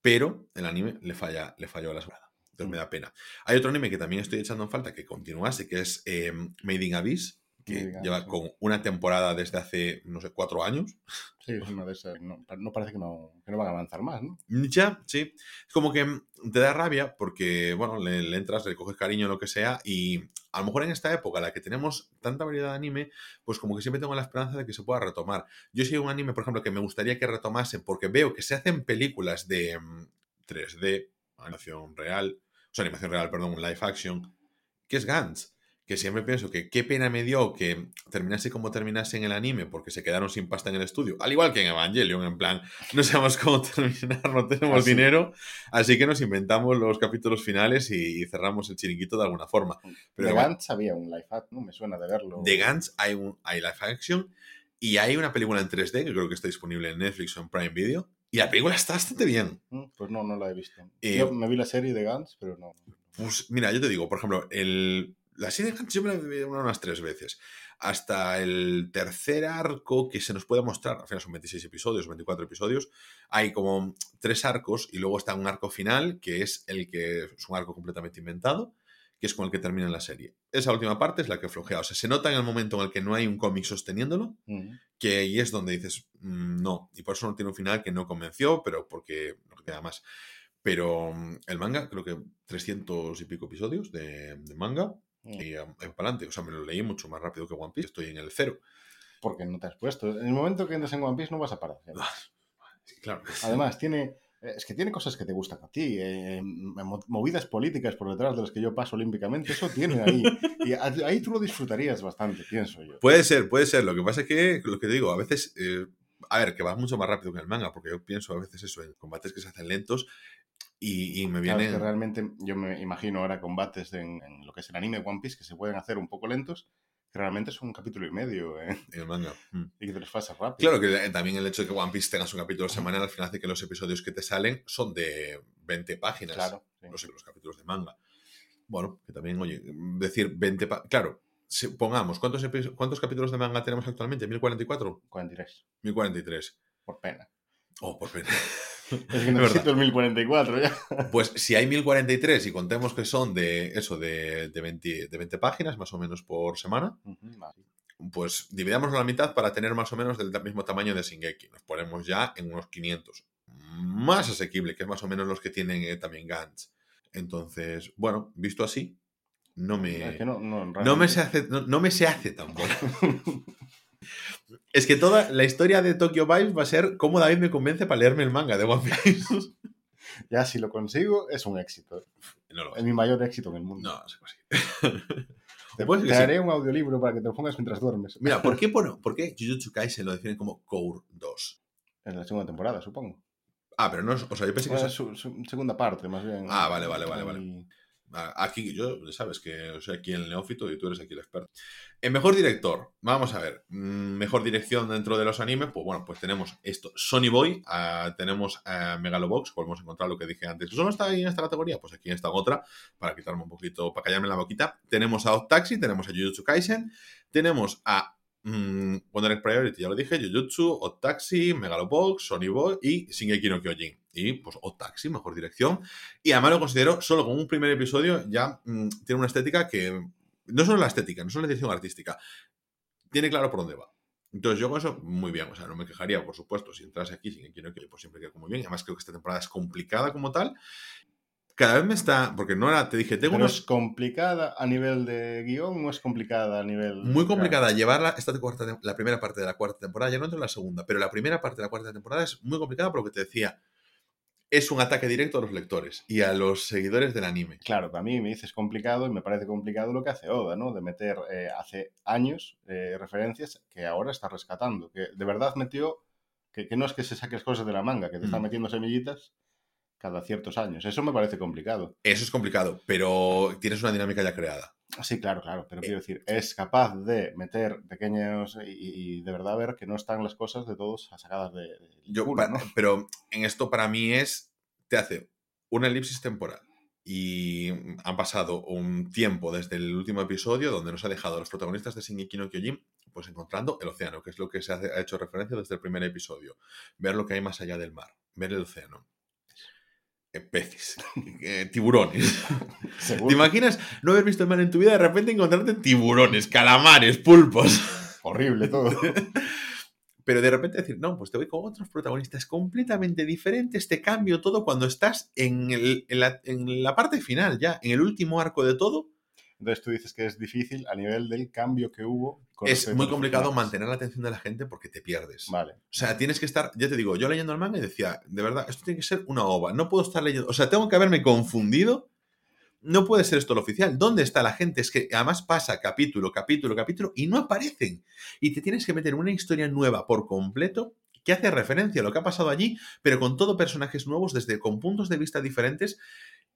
Pero el anime le, falla, le falló a la segunda. Entonces me da pena. Hay otro anime que también estoy echando en falta que continuase, que es eh, Made in Abyss, que lleva con una temporada desde hace, no sé, cuatro años. Sí, es una de esas. No, parece que no, que no, van a avanzar más, ¿no? Ya, sí. Es como que te da rabia porque, bueno, le, entras, le coges cariño, lo que sea, y a lo mejor en esta época, en la que tenemos tanta variedad de anime, pues como que siempre tengo la esperanza de que se pueda retomar. Yo sí un anime, por ejemplo, que me gustaría que retomase, porque veo que se hacen películas de 3D, mm, animación real, o sea, animación real, perdón, live action, que es Gantz. Que siempre pienso que qué pena me dio que terminase como terminase en el anime porque se quedaron sin pasta en el estudio. Al igual que en Evangelion, en plan, <laughs> no sabemos cómo <laughs> terminar, no tenemos así. dinero. Así que nos inventamos los capítulos finales y cerramos el chiringuito de alguna forma. Pero de Gantz había un live action, ¿no? Me suena de verlo. De Gantz hay, un, hay live action y hay una película en 3D que creo que está disponible en Netflix o en Prime Video y la película está bastante bien. Mm, pues no, no la he visto. Eh, yo me vi la serie de Gantz, pero no. Pues mira, yo te digo, por ejemplo, el, la serie de yo me la vi unas tres veces. Hasta el tercer arco que se nos puede mostrar, al final son 26 episodios, 24 episodios, hay como tres arcos y luego está un arco final que es el que es un arco completamente inventado que es con el que termina la serie. Esa última parte es la que flojea. O sea, se nota en el momento en el que no hay un cómic sosteniéndolo, mm. que ahí es donde dices, mmm, no. Y por eso no tiene un final que no convenció, pero porque no queda más. Pero mm, el manga, creo que 300 y pico episodios de, de manga, mm. y um, para adelante. O sea, me lo leí mucho más rápido que One Piece. Estoy en el cero. Porque no te has puesto. En el momento que entras en One Piece no vas a parar. <laughs> Claro. Además, tiene eh, es que tiene cosas que te gustan a ti, eh, movidas políticas por detrás de las que yo paso olímpicamente, eso tiene ahí. <laughs> y ahí tú lo disfrutarías bastante, pienso yo. Puede ser, puede ser. Lo que pasa es que, lo que digo, a veces, eh, a ver, que va mucho más rápido que el manga, porque yo pienso a veces eso, en combates que se hacen lentos y, y me viene... Claro, que realmente yo me imagino ahora combates en, en, lo que es el anime One Piece que se pueden hacer un poco lentos que realmente es un capítulo y medio. ¿eh? En el manga. Mm. Y que te los pasas rápido. Claro que también el hecho de que One Piece tengas un capítulo semanal al final hace que los episodios que te salen son de 20 páginas. Claro. Sí. Los, los capítulos de manga. Bueno, que también, oye, decir 20 Claro, si, pongamos, ¿cuántos, ¿cuántos capítulos de manga tenemos actualmente? ¿1044? 43. 1043. Por pena. Oh, por pena. <laughs> Es que <laughs> necesito el 1044 ya. <laughs> Pues si hay 1043 y contemos que son de eso, de, de, 20, de 20 páginas más o menos por semana, uh -huh, pues dividamos la mitad para tener más o menos del mismo tamaño de Shingeki. Nos ponemos ya en unos 500. Más asequible, que es más o menos los que tienen eh, también Gantz. Entonces, bueno, visto así, no me. No, me, se hace, no, no me se hace tan bueno. <laughs> es que toda la historia de Tokyo Vibes va a ser cómo David me convence para leerme el manga de One Piece. <laughs> Ya si lo consigo, es un éxito. no lo Es mi mayor éxito en el mundo. No, no se consigue. Te, Pues te sí. haré un audiolibro para que te lo pongas mientras duermes. Mira, ¿por <laughs> qué, pone- ¿por qué Jujutsu Kaisen lo definen como Core 2? En la segunda temporada, supongo. Ah, pero no es. O sea, yo pensé que Bueno, eso- es su, su segunda parte, más bien. Ah, vale, vale, vale, vale. Aquí, yo, sabes que soy aquí el neófito y tú eres aquí el experto. En mejor director, vamos a ver. mm, Mejor dirección dentro de los animes, pues bueno, pues tenemos esto: Sony Boy, ah, tenemos a Megalobox, volvemos a encontrar lo que dije antes. ¿Solo está ahí en esta categoría? Pues aquí está otra, para quitarme un poquito, para callarme la boquita. Tenemos a Odd Taxi, tenemos a Jujutsu Kaisen, tenemos a mm, Wonder Priority, ya lo dije, Jujutsu, Odd Taxi, Megalobox, Sony Boy y Shingeki no Kyojin. Y pues Odd Taxi, mejor dirección. Y además lo considero, solo con un primer episodio, ya mm, tiene una estética que. No solo la estética, no solo la dirección artística. Tiene claro por dónde va. Entonces, yo con eso, muy bien. O sea, no me quejaría, por supuesto, si entras aquí sin que que pues siempre queda muy bien. Además, creo que esta temporada es complicada como tal. Cada vez me está. Porque no era. Te dije, tengo Pero unos. es complicada a nivel de guion o es complicada a nivel. Muy complicada llevarla esta cuarta, la primera parte de la cuarta temporada, ya no entro en la segunda, pero la primera parte de la cuarta temporada es muy complicada por lo que te decía. Es un ataque directo a los lectores y a los seguidores del anime. Claro, para mí me dices complicado y me parece complicado lo que hace Oda, ¿no? De meter eh, hace años eh, referencias que ahora está rescatando. Que de verdad metió. Que, que no es que se saques cosas de la manga, que te está Mm. metiendo semillitas cada ciertos años. Eso me parece complicado. Eso es complicado, pero tienes una dinámica ya creada. Sí, claro, claro, Eh. pero quiero decir, es capaz de meter pequeños y, y de verdad ver que no están las cosas de todos sacadas de, del Yo, culo, ¿no? Pero en esto para mí es, te hace una elipsis temporal y han pasado un tiempo desde el último episodio donde nos ha dejado a los protagonistas de Shingeki no Kyojin pues encontrando el océano, que es lo que se ha hecho referencia desde el primer episodio. Ver lo que hay más allá del mar, ver el océano. Eh, peces, <laughs> eh, tiburones. <laughs> Seguro. ¿Te imaginas no haber visto el mar en tu vida de repente encontrarte tiburones, calamares, pulpos? Horrible todo. <laughs> Pero de repente decir, no, pues te voy con otros protagonistas completamente diferentes, te cambio todo cuando estás en, el- en la, en la parte final ya, en el último arco de todo. Entonces tú dices que es difícil a nivel del cambio que hubo. Con Es muy complicado mantener la atención de la gente porque te pierdes. Vale. O sea, tienes que estar, ya te digo, yo leyendo el manga y decía, de verdad, esto tiene que ser una ova, no puedo estar leyendo, o sea, tengo que haberme confundido, no puede ser esto lo oficial. ¿Dónde está la gente? Es que además pasa capítulo, capítulo, capítulo y no aparecen. Y te tienes que meter una historia nueva por completo que hace referencia a lo que ha pasado allí, pero con todo personajes nuevos, desde con puntos de vista diferentes.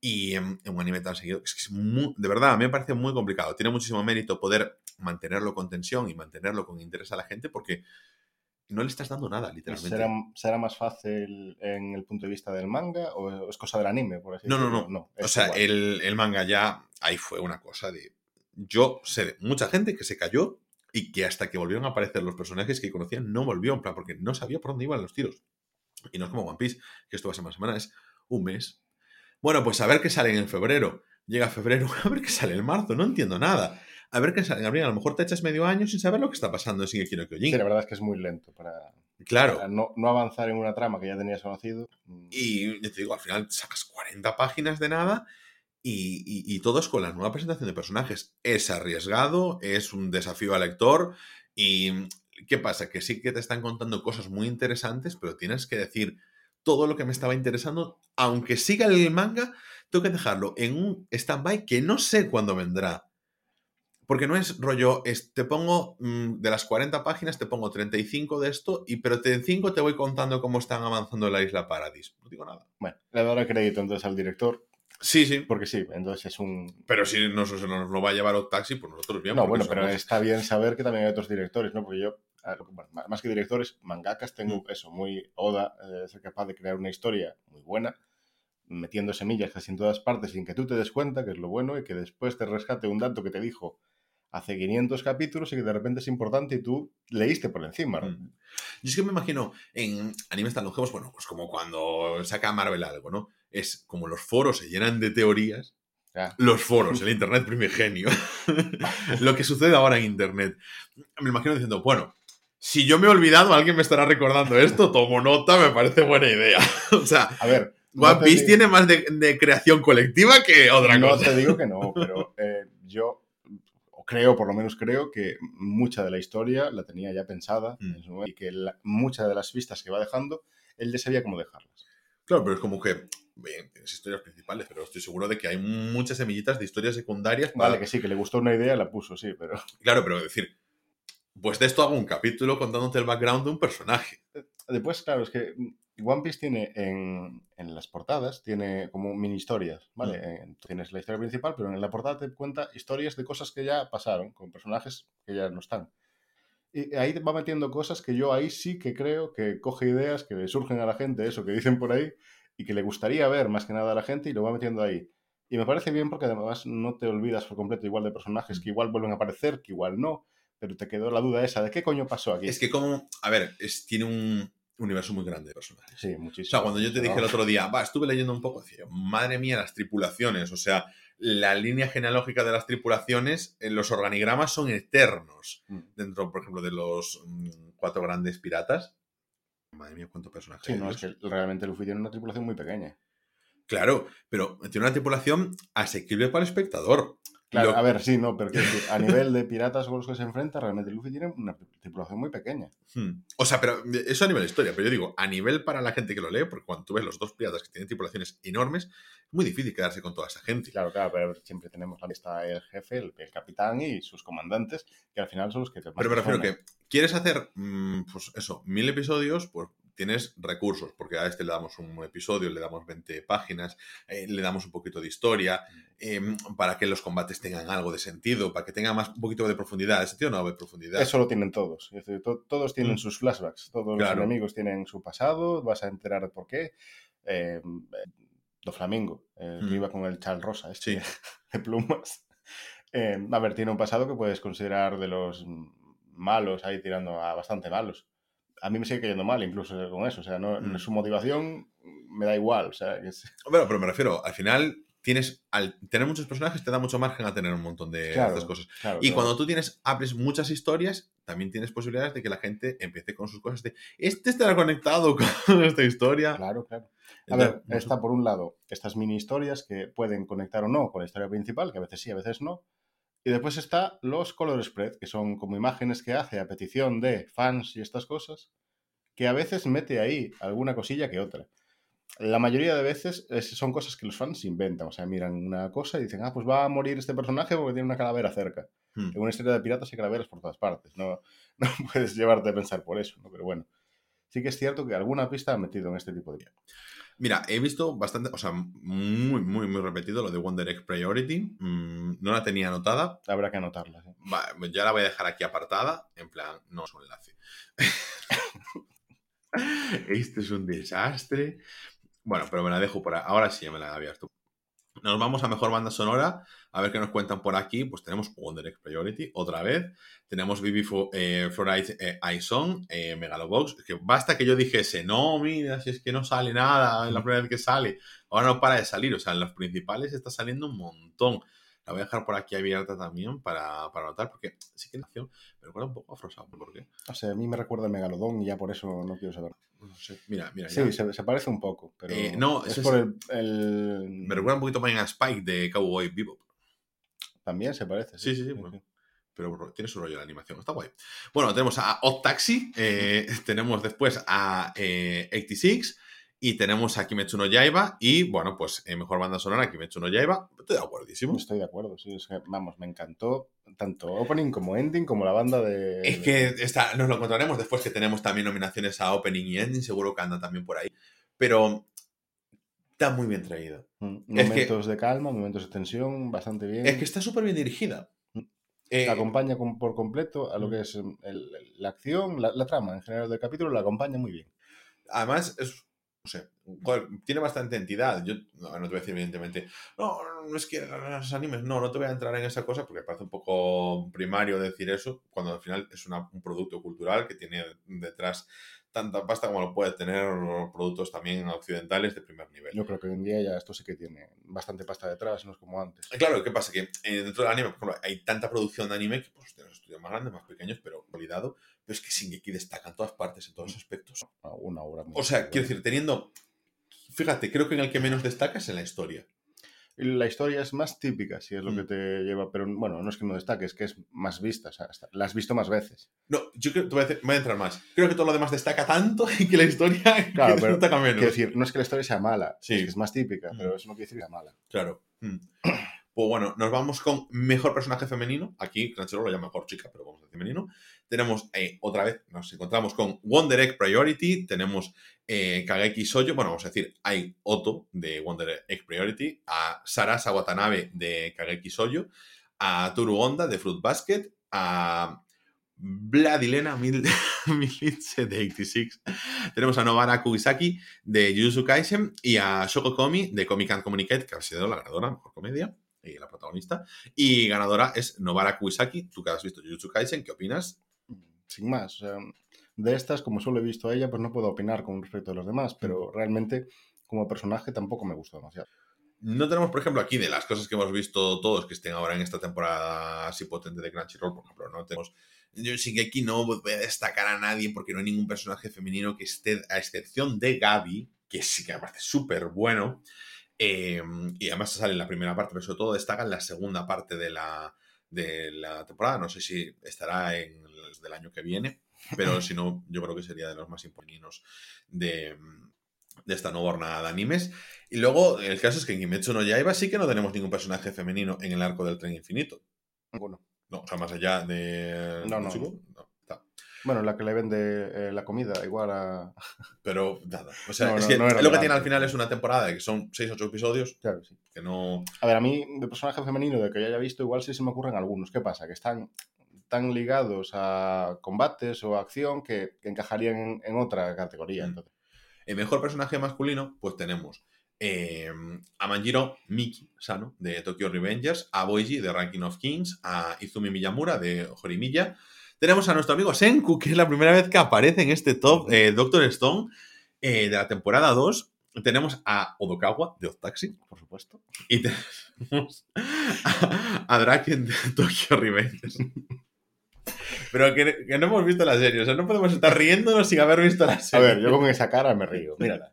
Y en, en un anime tan seguido, es que es muy- de verdad, a mí me parece muy complicado. Tiene muchísimo mérito poder mantenerlo con tensión y mantenerlo con interés a la gente porque no le estás dando nada, literalmente. ¿Será, ¿Será más fácil en el punto de vista del manga o es cosa del anime, por así No, no, decirlo? no. es O sea, el, el manga ya, ahí fue una cosa de... Yo sé de mucha gente que se cayó y que hasta que volvieron a aparecer los personajes que conocían no volvió, en plan, porque no sabía por dónde iban los tiros. Y no es como One Piece, que esto va a ser más semana, es un mes. Bueno, pues a ver qué sale en febrero. Llega febrero, <laughs> a ver qué sale en marzo, no entiendo nada. A ver qué sale en abril, a lo mejor te echas medio año sin saber lo que está pasando en Shingeki no Kyojin. Sí, la verdad es que es muy lento para, claro. para no, no avanzar en una trama que ya tenías conocido. Mm, Y yo te digo, al final sacas 40 páginas de nada y, y, y todo es con la nueva presentación de personajes. Es arriesgado, es un desafío al lector y ¿qué pasa? Que sí que te están contando cosas muy interesantes, pero tienes que decir todo lo que me estaba interesando, aunque siga el manga, tengo que dejarlo en un stand-by que no sé cuándo vendrá. Porque no es rollo, es- te pongo mm, de las 40 páginas, te pongo 35 de esto, y pero de 5 te voy contando cómo están avanzando en la isla Paradis. No digo nada. Bueno, le daré crédito entonces al director, Sí, sí. porque sí, entonces es un... Pero si nos, nos lo va a llevar Taxi, pues nosotros bien. No, bueno, pero está bien saber que también hay otros directores, ¿no? Porque yo, a ver, bueno, más- más que directores, mangakas, tengo Mm. eso, muy Oda, eh, ser capaz de crear una historia muy buena, metiendo semillas casi en todas partes sin que tú te des cuenta, que es lo bueno, y que después te rescate un dato que te dijo hace 500 capítulos y que de repente es importante y tú leíste por encima. Mm. Yo es que me imagino en animes tan longevos, bueno, pues como cuando saca Marvel algo, ¿no? Es como los foros se llenan de teorías. Los foros, el internet primigenio. <laughs> Lo que sucede ahora en internet. Me imagino diciendo, bueno, si yo me he olvidado, alguien me estará recordando esto, tomo nota, me parece buena idea. <laughs> o sea, A ver, One Piece tiene más de, creación colectiva que otra cosa. No te digo que no, <laughs> pero eh, yo creo, por lo menos creo, que mucha de la historia la tenía ya pensada mm. y que muchas de las vistas que va dejando, él ya sabía cómo dejarlas. Claro, pero es como que, bien, tienes historias principales, pero estoy seguro de que hay muchas semillitas de historias secundarias. Vale, que sí, que le gustó una idea, la puso, sí, pero... <laughs> Claro, pero decir, pues de esto hago un capítulo contándote el background de un personaje. Después, claro, es que One Piece tiene en, las portadas, tiene como mini historias, ¿vale? Mm. tienes la historia principal, pero en la portada te cuenta historias de cosas que ya pasaron, con personajes que ya no están. Y ahí va metiendo cosas que yo ahí sí que creo que coge ideas que le surgen a la gente, eso que dicen por ahí, y que le gustaría ver más que nada a la gente y lo va metiendo ahí. Y me parece bien porque además no te olvidas por completo igual de personajes que igual vuelven a aparecer, que igual no, pero te quedó la duda esa de qué coño pasó aquí. Es que como, a ver, es, tiene un, universo muy grande de personajes. Sí, muchísimo. O sea, cuando yo te dije el otro día, va, estuve leyendo un poco, decía, madre mía, las tripulaciones, o sea, la línea genealógica de las tripulaciones, en los organigramas son eternos. Mm. Dentro, por ejemplo, de los mm, cuatro grandes piratas. Madre mía, cuántos personajes. Sí, no, es que realmente Luffy tiene una tripulación muy pequeña. Claro, pero tiene una tripulación asequible para el espectador. Claro, a ver, sí, no, pero a <laughs> nivel de piratas con los que se enfrenta, realmente Luffy tiene una tripulación muy pequeña. Hmm. O sea, pero eso a nivel de historia, pero yo digo, a nivel para la gente que lo lee, porque cuando tú ves los dos piratas que tienen tripulaciones enormes, es muy difícil quedarse con toda esa gente. Claro, claro, pero siempre tenemos está el jefe, el, capitán y sus comandantes, que al final son los que te Pero me refiero que quieres hacer, mm, pues eso, mil episodios, pues tienes recursos, porque a este le damos un episodio, le damos 20 páginas, eh, le damos un poquito de historia, em, para que los combates tengan algo de sentido, para que tengan más un poquito de profundidad. ¿De sentido no de profundidad? Eso lo tienen todos. todos tienen mm. sus flashbacks, todos los enemigos tienen su pasado, vas a enterar por qué. Eh, Do Flamingo, que mm. iba con el chal rosa este, <laughs> de plumas. Em, a ver, tiene un pasado que puedes considerar de los malos, ahí tirando a bastante malos a mí me sigue cayendo mal incluso con eso. O sea, no, mm. su motivación me da igual. O sea, <laughs> Bueno, pero me refiero, al final tienes, al tener muchos personajes te da mucho margen a tener un montón de estas cosas. y cuando tú tienes, abres muchas historias, también tienes posibilidades de que la gente empiece con sus cosas de, este estará conectado <laughs> con esta historia. Claro, claro. A ver, está por un lado estas mini historias que pueden conectar o no con la historia principal, que a veces sí, a veces no. Y después está los color spread, que son como imágenes que hace a petición de fans y estas cosas, que a veces mete ahí alguna cosilla que otra. La mayoría de veces son cosas que los fans inventan. O sea, miran una cosa y dicen, ah, pues va a morir este personaje porque tiene una calavera cerca. Hmm. En una historia de piratas hay calaveras por todas partes. No, <laughs> no puedes llevarte a pensar por eso, ¿no? Pero bueno, sí que es cierto que alguna pista ha metido en este tipo de... Mira, he visto bastante, o sea, muy, muy, muy repetido lo de Wonder Egg Priority. Mm, no la tenía anotada. Habrá que anotarla. ya la voy a dejar aquí apartada. En plan, no es un enlace. <laughs> este es un desastre. Bueno, pero me la dejo por ahí. Ahora sí, ya me la he abierto. Nos vamos a mejor banda sonora. A ver qué nos cuentan por aquí. Pues tenemos Wonder Priority otra vez. Tenemos Bibi eh, Fluoride eh, Ison, eh, Megalobox. que basta que yo dijese, no, mira, si es que no sale nada en la primera vez que sale. Ahora no para de salir. O sea, en los principales está saliendo un montón. La voy a dejar por aquí abierta también para, para notar, porque sí que nació, me recuerda un poco a Frozen, ¿por qué? O sea, a mí me recuerda a Megalodón y ya por eso no quiero saber. No sé. Mira, mira. Sí, se, parece un poco, pero eh, no, es por el, Me recuerda un poquito más a Spike de Cowboy Bebop. También se parece. Sí, sí, sí. pero tiene su rollo la animación, está guay. Bueno, tenemos a Odd Taxi, eh, <laughs> tenemos después a eh, 86, y tenemos a Kimetsu no Yaiba y, bueno, pues eh, mejor banda sonora Kimetsu no Yaiba. Estoy de acuerdísimo. Estoy de acuerdo, sí. vamos, me encantó tanto opening como ending como la banda de... Es que está, nos lo encontraremos después que tenemos también nominaciones a opening y ending. Seguro que anda también por ahí. Pero está muy bien traído. Mm, momentos de calma, momentos de tensión, bastante bien. Es que está súper bien dirigida. Mm. Eh, acompaña por completo a lo mm. que es la acción, la, la trama en general del capítulo, la acompaña muy bien. Además, es no sé, tiene bastante entidad. Yo no, te voy a decir, evidentemente, no, no es que los animes, no, no te voy a entrar en esa cosa porque parece un poco primario decir eso, cuando al final es un producto cultural que tiene detrás tanta pasta como lo puede tener los productos también occidentales de primer nivel. Yo creo que hoy en día ya esto sí que tiene bastante pasta detrás, no es como antes. Claro, ¿qué pasa? Que eh, dentro del anime, por ejemplo, hay tanta producción de anime que pues tienes estudios más grandes, más pequeños, pero olvidado. Pero es que Shingeki destaca en todas partes, en todos los aspectos. Una obra O sea, quiero decir, teniendo Fíjate, creo que en el que menos destaca es en la historia. La historia es más típica, si es lo Mm. que te lleva, pero bueno, no es que no destaque, es que es más vista, o sea, hasta- la has visto más veces. No, yo creo te voy a, decir- voy a entrar más. Creo que todo lo demás destaca tanto <laughs> y que la historia <laughs> Claro, que pero destaca menos. Quiero decir, no es que la historia sea mala, Sí. es que es más típica, Mm. pero eso no quiere decir que sea mala. Claro. Mm. Pues bueno, nos vamos con mejor personaje femenino. Aquí Crunchyroll lo llama mejor chica, pero vamos a decir femenino. Tenemos eh, otra vez, nos encontramos con Wonder Egg Priority. Tenemos eh, Kageki Soyo. Bueno, vamos a decir, hay Otto de Wonder Egg Priority. A Sarasa Watanabe de Kageki Soyo. A Toru Honda de Fruit Basket. A Vladilena <laughs> de 86. Tenemos a Novara Kugisaki de Jujutsu Kaisen y a Shoko Komi de Comic and Communicate, que ha sido la ganadora, mejor comedia, y la protagonista. Y ganadora es Novara Kugisaki. Tú que has visto Jujutsu Kaisen, ¿qué opinas? Sin más, o sea, de estas, como solo he visto a ella, pues no puedo opinar con respecto a los demás, pero realmente como personaje tampoco me gustó demasiado. No tenemos, por ejemplo, aquí de las cosas que hemos visto todos que estén ahora en esta temporada así potente de Crunchyroll, por ejemplo, no tenemos. Yo sí que aquí no voy a destacar a nadie porque no hay ningún personaje femenino que esté, a excepción de Gaby, que sí que me parece súper bueno. eh, y además sale en la primera parte, pero sobre todo destaca en la segunda parte de la, de la temporada. No sé si estará en del año que viene, pero <laughs> si no, yo creo que sería de los más importantes de, de esta nueva jornada de animes. Y luego, el caso es que en Kimetsu no Yaiba sí que no tenemos ningún personaje femenino en el arco del tren infinito. Bueno, No, o sea, más allá de... No, no. Chico, no, está. bueno la que le vende eh, la comida, igual a... <laughs> Pero nada. O sea, No, es no, que lo que tiene al final es una temporada de que son 6-8 episodios Claro, sí. que no... A ver, a mí, de personaje femenino, de que yo haya visto, igual sí se me ocurren algunos. ¿Qué pasa? Que están tan ligados a combates o a acción que, que encajarían en, en otra categoría. Mm. Entonces. El mejor personaje masculino, pues tenemos eh, a Manjiro Miki Sano de Tokyo Revengers, a Boiji de Ranking of Kings, a Izumi Miyamura de Horimiya. Tenemos a nuestro amigo Senku, que es la primera vez que aparece en este top, eh, Doctor Stone, eh, de la temporada 2. Tenemos a Odokawa de Odd Taxi. Por supuesto. Y tenemos <laughs> a, a Draken de Tokyo Revengers. <laughs> Pero que, que no hemos visto la serie, o sea, no podemos estar riéndonos sin haber visto la A serie. ver, yo con esa cara me río. Mírala.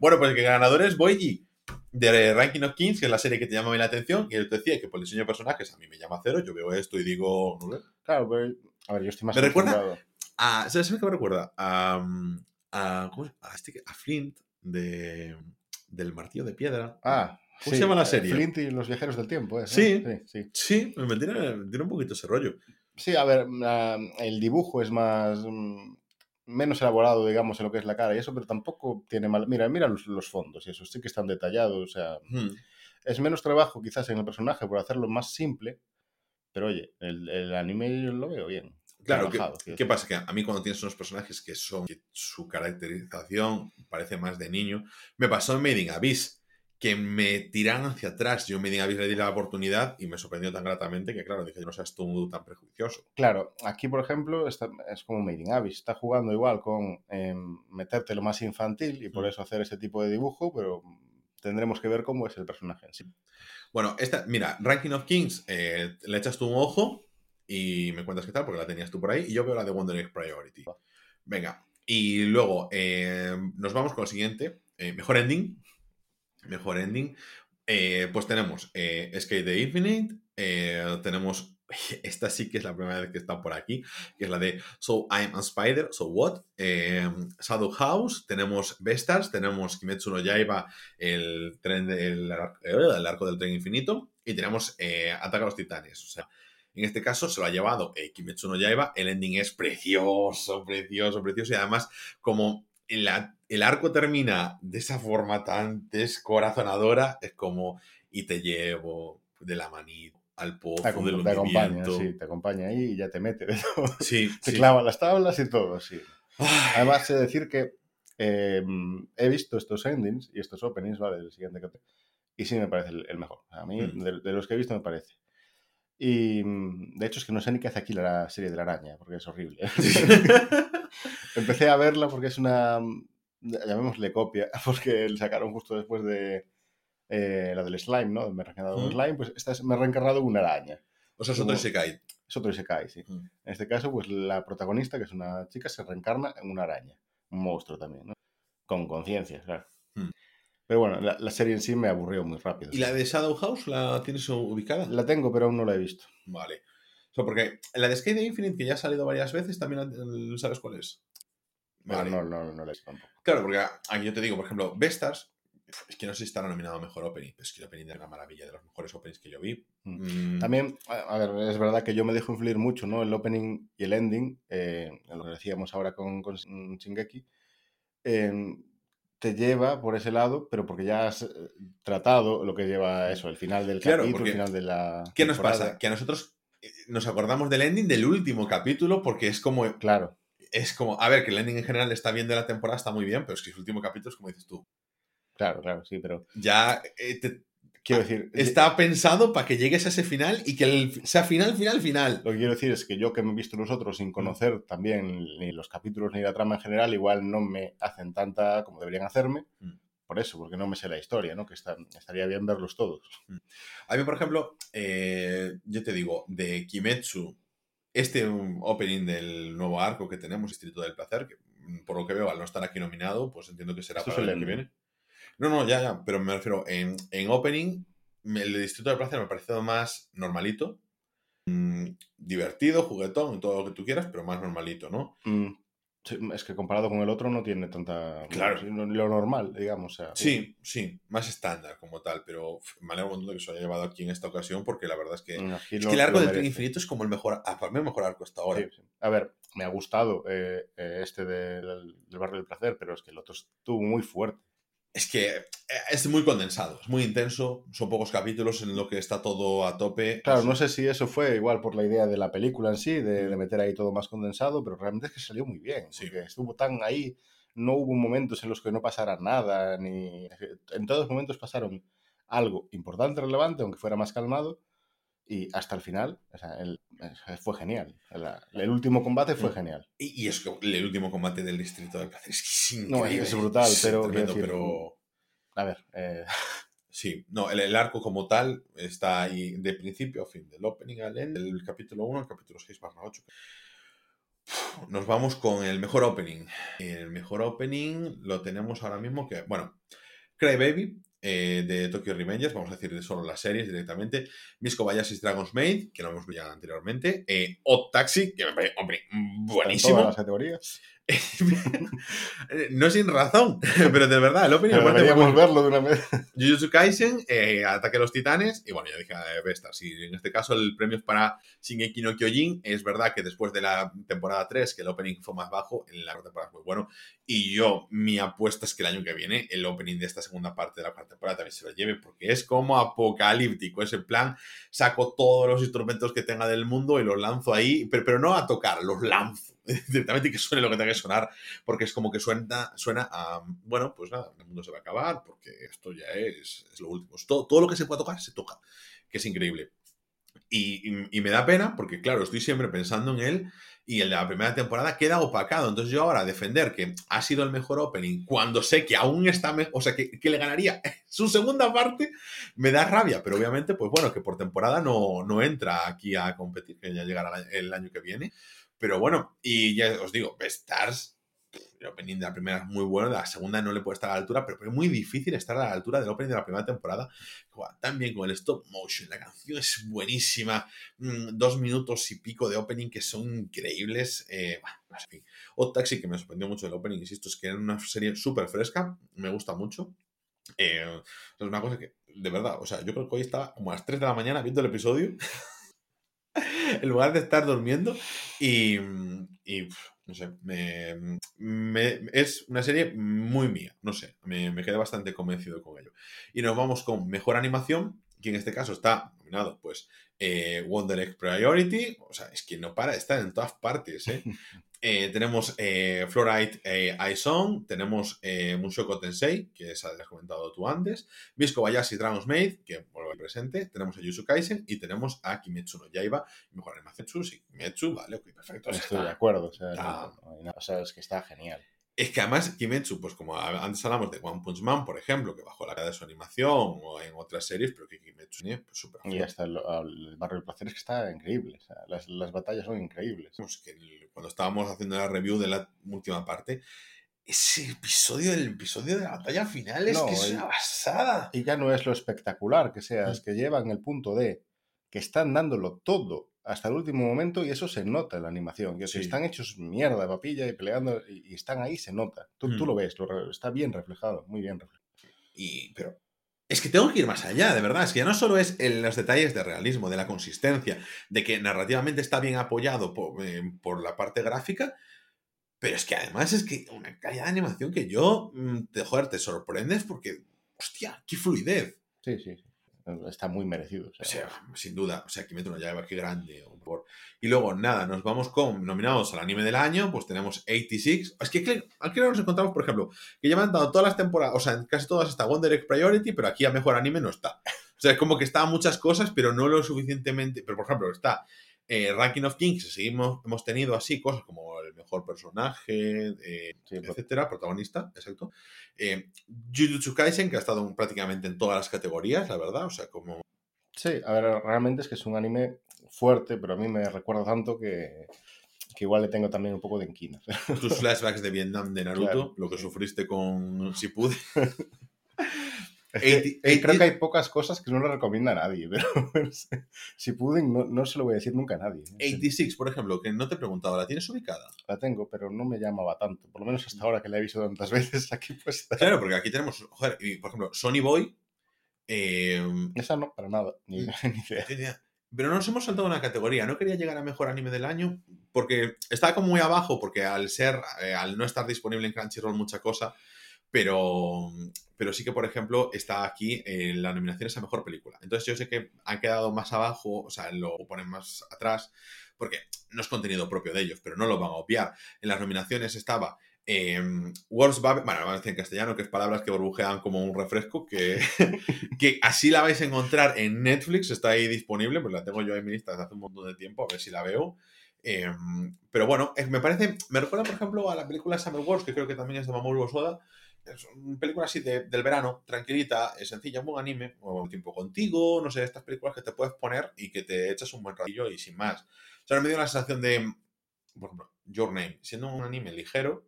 Bueno, pues el ganador es Boiji de Ranking of Kings, que es la serie que te llama a mí la atención. Y él te decía que por el diseño de personajes a mí me llama cero. Yo veo esto y digo. no sé. Claro, pero... A ver, yo estoy más ¿Me recuerda? Ah, ¿Sabes a qué me recuerda? A, a, ¿cómo es? a, este que- a Flint de, del Martillo de Piedra. Ah, ¿Cómo se llama la eh, serie? Flint y los viajeros del tiempo, ¿eh? Sí. Sí, sí. Sí, me tiene, tiene un poquito ese rollo. Sí, a ver, la- el dibujo es más... mm, menos elaborado, digamos, en lo que es la cara y eso, pero tampoco tiene mal... Mira, mira los, los fondos y eso, sí que están detallados, o sea... Hmm. Es menos trabajo quizás en el personaje por hacerlo más simple, pero oye, el, el anime yo lo veo bien. Claro, ¿qué, trabajado, quiero qué pasa? Que a mí cuando tienes unos personajes que son, que su caracterización parece más de niño, me pasó en Made in Abyss, que me tiran hacia atrás. Yo Abyss le di la oportunidad y me sorprendió tan gratamente que, claro, dije, no seas tú tan prejuicioso. Claro, aquí por ejemplo está- es como Made in Abyss, está jugando igual con em, meterte lo más infantil y por Mm. eso hacer ese tipo de dibujo, pero tendremos que ver cómo es el personaje en sí. Bueno, esta, mira, Ranking of Kings, eh, le echas tú un ojo y me cuentas qué tal, porque la tenías tú por ahí, y yo veo la de Wonder Egg Priority. Venga, y luego eh, nos vamos con el siguiente, eh, mejor ending. Mejor ending. Eh, pues tenemos eh, Skate the Infinite, eh, tenemos, <laughs> esta sí que es la primera vez que está por aquí, que es la de So I'm a Spider, So What, eh, Shadow House, tenemos Bestars, tenemos Kimetsu no Yaiba, el, tren de- el, ar- eh, el arco del tren infinito, y tenemos Ataca a los Titanes, o sea, en este caso se lo ha llevado Kimetsu no Yaiba, el ending es precioso, precioso, precioso, y además como el, arco termina de esa forma tan descorazonadora, es como, y te llevo de la manita al pozo Te, del te acompaña, sí, te acompaña ahí y ya te mete de todo. <laughs> Sí, Te sí. clava las tablas y todo, sí. Ay, Además, sé decir que eh, he visto estos endings y estos openings, ¿vale? El siguiente que. Y sí me parece el, el mejor. A mí, Mm. de, de los que he visto, me parece. Y mm, de hecho es que no sé ni qué hace aquí la serie de la araña, porque es horrible. <laughs> Empecé a verla porque es una, mm, llamémosle copia, <laughs> porque le sacaron justo después de eh, la del slime, ¿no? Me he reencarnado en un Mm. slime, pues esta es- me he reencarnado en una araña. o sea, es otro Isekai. Es otro Isekai, sí. Mm. En este caso, pues la protagonista, que es una chica, se reencarna en una araña. Un monstruo también, ¿no? Con conciencia, claro. Pero bueno, la, la serie en sí me aburrió muy rápido. ¿Y la de Shadow House la tienes ubicada? La tengo, pero aún no la he visto. Vale. O sea, porque la de Skate Infinite, que ya ha salido varias veces, también la- sabes cuál es. Vale. no, no, no la he visto tampoco. Claro, porque aquí yo te digo, por ejemplo, Vestas, es que no sé si estará nominado mejor opening, pero es que el opening era una maravilla de los mejores openings que yo vi. Mm, También, a ver, es verdad que yo me dejo influir mucho, ¿no? El opening y el ending, eh, lo que decíamos ahora con, con Shingeki, eh, te lleva por ese lado, pero porque ya has eh, tratado lo que lleva eso, el final del Claro, capítulo, el final de la. ¿Qué nos pasa? Que a nosotros eh, nos acordamos del ending del último capítulo porque es como, Claro, es como, a ver, que el ending en general está bien de la temporada, está muy bien, pero es que el último capítulo es como dices tú. claro, claro, sí, pero Ya eh, te- quiero decir, está pensado para que llegues a ese final y que el- sea final, final, final. Lo que quiero decir es que yo que me he visto los otros sin conocer también ni los capítulos ni la trama en general, igual no me hacen tanta como deberían hacerme. Mm. Por eso, porque no me sé la historia, ¿no? Que está- estaría bien verlos todos. A mí, por ejemplo, eh, yo te digo, de Kimetsu, este opening del nuevo arco que tenemos, Distrito del Placer, que mm, por lo que veo, al no estar aquí nominado, pues entiendo que será Esto para el año que viene. No, no, ya, ya, pero me refiero, en, en opening, el Distrito del Placer me ha parecido más normalito, mm, divertido, juguetón, todo lo que tú quieras, pero más normalito, ¿no? Mm, sí, es que comparado con el otro no tiene tanta... Claro. Lo normal, digamos. O sea, Sí, sí, más estándar como tal, pero me alegro un montón de que se haya llevado aquí en esta ocasión porque la verdad es que, es que el arco del Tren. Infinito es como el mejor, para mí el mejor arco hasta ahora. Sí, sí. A ver, me ha gustado eh, eh, este del, del Barrio del Placer, pero es que el otro estuvo muy fuerte. Es que eh, es muy condensado, es muy intenso, son pocos capítulos en lo que está todo a tope. Claro, no sé si eso fue igual por la idea de la película en sí, de, de meter ahí todo más condensado, pero realmente es que salió muy bien. Sí. Porque estuvo tan ahí, no hubo momentos en los que no pasara nada, ni. En todos los momentos pasaron algo importante, relevante, aunque fuera más calmado, y hasta el final, o sea, el- eh, fue genial. El, el último combate fue Mm. genial. Y, y es que el último combate del Distrito del Placer es que es No, increíble. es brutal, pero, tremendo, quiero decir, pero A ver, eh, <laughs> sí, no, el, el arco como tal está ahí de principio a fin, del opening al end, del capítulo 1 al capítulo 6 barra 8. Nos vamos con el mejor opening. El mejor opening lo tenemos ahora mismo que, bueno, Cry Baby eh, de Tokyo Revengers, vamos a decir de solo las series directamente. Miss Kobayashi's Dragon's Maid, que lo hemos visto ya anteriormente. Eh, Odd Taxi, que me parece, hombre, en buenísimo. todas las categorías. <laughs> no sin razón, pero de verdad, el opening Pero deberíamos verlo de una vez. Jujutsu Kaisen, eh, Ataque a los Titanes, y bueno, ya dije eh, Vestas. Y en este caso el premio es para Shingeki no Kyojin. Es verdad que después de la temporada 3, que el opening fue más bajo, en la cuarta temporada muy bueno. Y yo, mi apuesta es que el año que viene, el opening de esta segunda parte de la cuarta temporada también se lo lleve, porque es como apocalíptico. Es el plan, saco todos los instrumentos que tenga del mundo y los lanzo ahí, pero, pero no a tocar, los lanzo <laughs> directamente y que suene lo que tenga que sonar, porque es como que suena, suena a, bueno, pues nada, el mundo se va a acabar, porque esto ya es, es lo último. Todo, todo lo que se pueda tocar, se toca, que es increíble. Y, y- y me da pena, porque claro, estoy siempre pensando en él, y de la primera temporada queda opacado. Entonces yo ahora defender que ha sido el mejor opening, cuando sé que aún está, me- o sea, que, que le ganaría <laughs> su segunda parte, me da rabia, pero obviamente, pues bueno, que por temporada no, no entra aquí a competir, que ya llegará el año que viene. Pero bueno, y ya os digo, Stars, el opening de la primera es muy bueno, la segunda no le puede estar a la altura, pero es muy difícil estar a la altura del opening de la primera temporada. Bien con el stop motion, la canción es buenísima, mm, dos minutos y pico de opening que son increíbles. Eh, bueno, en fin. Odd Taxi, que me sorprendió mucho el opening, insisto, es que era una serie súper fresca, me gusta mucho. Eh, es una cosa que, de verdad, o sea, yo creo que hoy estaba como a las 3 de la mañana viendo el episodio, <laughs> <laughs> en lugar de estar durmiendo, y, y, pf, no sé, me, me- es una serie muy mía, no sé, me, me quedé bastante convencido con ello. Y nos vamos con Mejor Animación, que en este caso está nominado, pues, eh, Wonder Egg Priority, o sea, es que no para estar en todas partes, ¿eh? <laughs> Eh, tenemos eh, Fluorite eh, Aizon, tenemos eh, Mushoku Tensei, que esa la has comentado tú antes, Miss Kobayashi Dragon's Maid, que vuelve presente, tenemos a Yuzu Kaisen y tenemos a Kimetsu no Yaiba, mejor animación, sí, Kimetsu, vale, ok, perfecto. Estoy de acuerdo. O sea, está- no- no hay nada. O sea, es que está genial. Es que además Kimetsu, pues como antes hablamos de One Punch Man, por ejemplo, que bajó la calidad de su animación o en otras series, pero que Kimetsu es pues, súper Y hasta el, el barrio del placer es que está increíble. O sea, las, las batallas son increíbles. Que el- cuando estábamos haciendo la review de la última parte, ese episodio, el episodio de la batalla final es No, que es el- una basada. Y ya no es lo espectacular que sea, Mm. es que llevan el punto de que están dándolo todo hasta el último momento y eso se nota en la animación. Que si Sí. están hechos mierda, papilla y peleando y, están ahí, se nota. Tú, tú Mm. lo ves, lo está bien reflejado, muy bien reflejado. Y, pero es que tengo que ir más allá, de verdad. Es que ya no solo es en los detalles de realismo, de la consistencia, de que narrativamente está bien apoyado por, eh, por la parte gráfica, pero es que además es que una calidad de animación que yo, mm, te, joder, te sorprendes porque, hostia, qué fluidez. Sí, sí, sí. Está muy merecido. o O sea, sea, sin duda, o sea, Kimetsu no Yaiba, qué grande. oh, por- Y luego, nada, nos vamos con nominados al anime del año, pues tenemos 86. Es que aquí nos encontramos, por ejemplo, que ya me han dado todas las temporadas, o sea, casi todas hasta Wonder Egg Priority, pero aquí a mejor anime no está. O sea, es como que está muchas cosas, pero no lo suficientemente. Pero, por ejemplo, está eh, Ranking of Kings, seguimos, hemos tenido así cosas como el mejor personaje, eh, sí, etcétera, protagonista, exacto. Eh, Jujutsu Kaisen, que ha estado prácticamente en todas las categorías, la verdad, o sea, como... Sí, a ver, realmente es que es un anime fuerte, pero a mí me recuerda tanto que, que igual le tengo también un poco de enquina. Tus flashbacks de Vietnam de Naruto, claro, lo que sí. sufriste con si pude <laughs> Eh, eh, eh, creo que hay pocas cosas que no le recomienda a nadie, <laughs> pero si pueden, no, se lo voy a decir nunca a nadie. 86, por ejemplo, que no te he preguntado, ¿la tienes ubicada? La tengo, pero no me llamaba tanto, por lo menos hasta ahora que la he visto tantas <laughs> veces aquí puesta. Claro, porque aquí tenemos, joder, por ejemplo, Sony Boy. Em, Esa no, para nada, ni, mm. <laughs> ni idea. Pero nos hemos saltado una categoría. No quería llegar a mejor anime del año porque estaba como muy abajo, porque al ser, al no estar disponible en Crunchyroll mucha cosa, pero, pero sí que, por ejemplo, está aquí en la nominación a mejor película. Entonces yo sé que han quedado más abajo, o sea, lo ponen más atrás, porque no es contenido propio de ellos, pero no lo van a obviar. En las nominaciones estaba eh, Words Babel, bueno, vamos a decir en castellano, que es palabras que burbujean como un refresco, que, <laughs> que así la vais a encontrar en Netflix, está ahí disponible, pues la tengo yo en mi lista desde hace un montón de tiempo, a ver si la veo. Eh, pero bueno, me parece, me recuerda por ejemplo a la película Summer Wars, que creo que también es de Mamoru Hosoda. Es una película así de- del verano, tranquilita, es sencilla, un buen anime, o tiempo contigo, no sé, estas películas que te puedes poner y que te echas un buen ratillo y sin más. O sea, me dio la sensación de, por ejemplo, Your Name, siendo un anime ligero,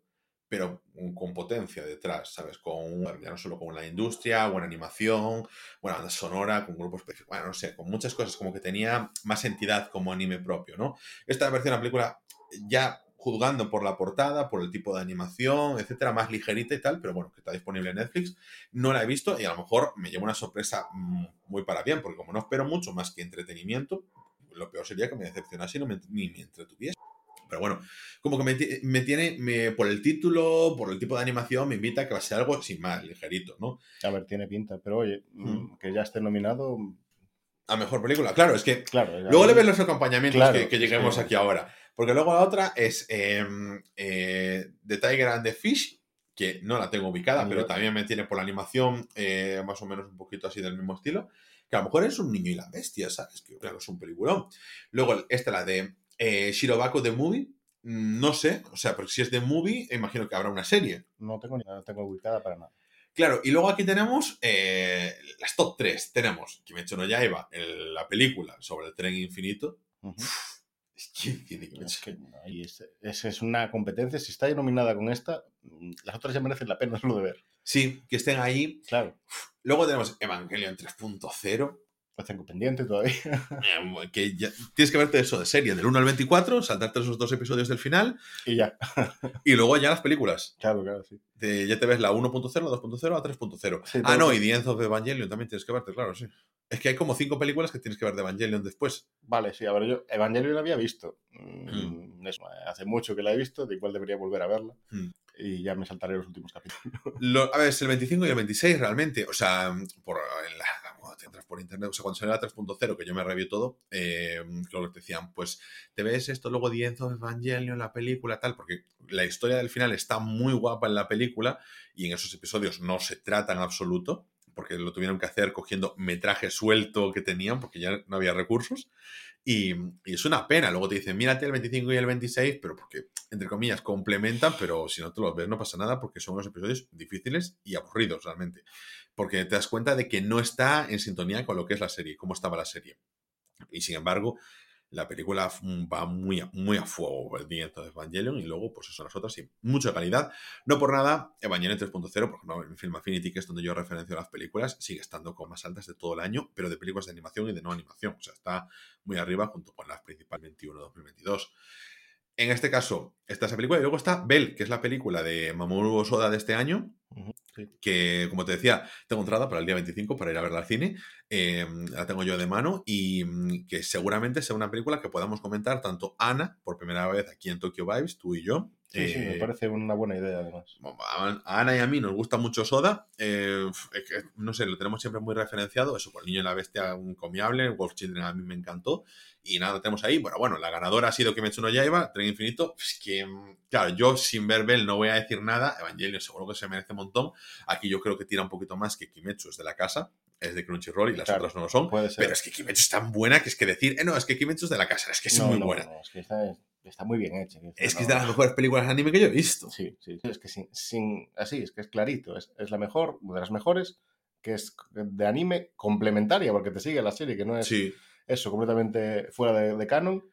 pero con potencia detrás, ¿sabes? Con, ya no solo con la industria, buena animación, buena banda sonora, con grupos, específicos, bueno, no sé, con muchas cosas, como que tenía más entidad como anime propio, ¿no? Esta me pareció una película ya juzgando por la portada, por el tipo de animación, etcétera, más ligerita y tal, pero bueno, que está disponible en Netflix. No la he visto y a lo mejor me llevo una sorpresa mm, muy para bien, porque como no espero mucho más que entretenimiento, lo peor sería que me decepcionase y no me, ni me entretuviese. Pero bueno, como que me, me tiene, me- por el título, por el tipo de animación, me invita a que va a ser algo sin más, ligerito, ¿no? A ver, tiene pinta, pero oye, Mm. que ya esté nominado, A mejor película, claro, es que claro. Luego le ves los acompañamientos Claro, que, que lleguemos sí. aquí ahora. Porque luego la otra es eh, eh, The Tiger and the Fish, que no la tengo ubicada, pero también me tiene por la animación eh, más o menos un poquito así del mismo estilo. Que a lo mejor es un niño y la bestia, ¿sabes? Que claro, es un peliculón. Luego esta, la de eh, Shirobako The Movie. mm, No sé, o sea, pero si es de movie, imagino que habrá una serie. No tengo ni la tengo ubicada para nada. Claro, y luego aquí tenemos eh, las top 3. Tenemos Kimetsu no Yaiba, el- la película sobre el tren infinito. Ujú. <laughs> Es que Es que ahí es, es, es una competencia. Si está nominada con esta, mm, las otras ya merecen la pena <laughs> solo de ver. Sí, que estén ahí. Claro, Luego tenemos Evangelion 3.0, lo tengo pendiente todavía. <laughs> eh, que ya- tienes que verte eso de serie, del 1 al 24, saltarte esos dos episodios del final, y ya. y luego ya las películas. Claro, claro, sí. De- ya te ves la 1.0, la 2.0, la 3.0. Sí, ah, no, y The End of Evangelion también tienes que verte, claro, sí. Es que hay como cinco películas que tienes que ver de Evangelion después. Vale, sí, a ver, yo Evangelion la había visto. Mm, eso, hace mucho que la he visto, de igual debería volver a verla. Mm. Y ya me saltaré los últimos capítulos. Lo- a ver, es el 25 y el 26 realmente. O sea, por, en la- cuando te entras por internet, o sea, cuando salió la 3.0, que yo me revió todo, eh, lo que te decían, pues te ves esto, luego The End of Evangelion, la película, tal, porque la historia del final está muy guapa en la película y en esos episodios no se trata en absoluto, porque lo tuvieron que hacer cogiendo metraje suelto que tenían, porque ya no había recursos. Y, es una pena. Luego te dicen, mírate el 25 y el 26, pero porque, entre comillas, complementan, pero si no te los ves no pasa nada porque son unos episodios difíciles y aburridos realmente. Porque te das cuenta de que no está en sintonía con lo que es la serie, cómo estaba la serie. Y sin embargo, La película va muy, a- muy a fuego el día de Evangelion y luego, pues eso, las otras, sí, mucha calidad. No por nada, Evangelion 3.0, por ejemplo, en Film Affinity, que es donde yo referencio las películas, sigue estando con más altas de todo el año, pero de películas de animación y de no animación. O sea, está muy arriba junto con las principales 21-2022. En este caso, está esa película y luego está Bell, que es la película de Mamoru Osoda de este año, sí. que, como te decía, tengo entrada para el día 25 para ir a verla al cine. eh, la tengo yo de mano y mm, que seguramente sea una película que podamos comentar tanto Ana, por primera vez aquí en Tokyo Vibes, tú y yo. Sí, sí, me eh, parece una buena idea además. a Ana y a mí nos gusta mucho Soda. eh, no sé, lo tenemos siempre muy referenciado. Eso, por el niño y la bestia, un comiable. Wolf Children a mí me encantó. Y nada, lo tenemos ahí. Bueno, bueno, la ganadora ha sido Kimetsu no Yaiba, Tren Infinito. Es que, claro, yo sin ver Bell no voy a decir nada. Evangelion seguro que se merece un montón. Aquí yo creo que tira un poquito más que Kimetsu es de la casa. Es de Crunchyroll y las Claro, otras no lo son. Pero es que Kimetsu es tan buena que es que decir, eh, no, es que Kimetsu es de la casa. Es que es No, muy no, buena. no, es que está muy bien hecha. Es que es de las mejores películas de anime que yo he visto. Sí, sí. Es que sin, sin- así, es que es clarito. Es, es la mejor, de las mejores, que es de anime complementaria, porque te sigue la serie, que no es Sí. eso, completamente fuera de, de canon.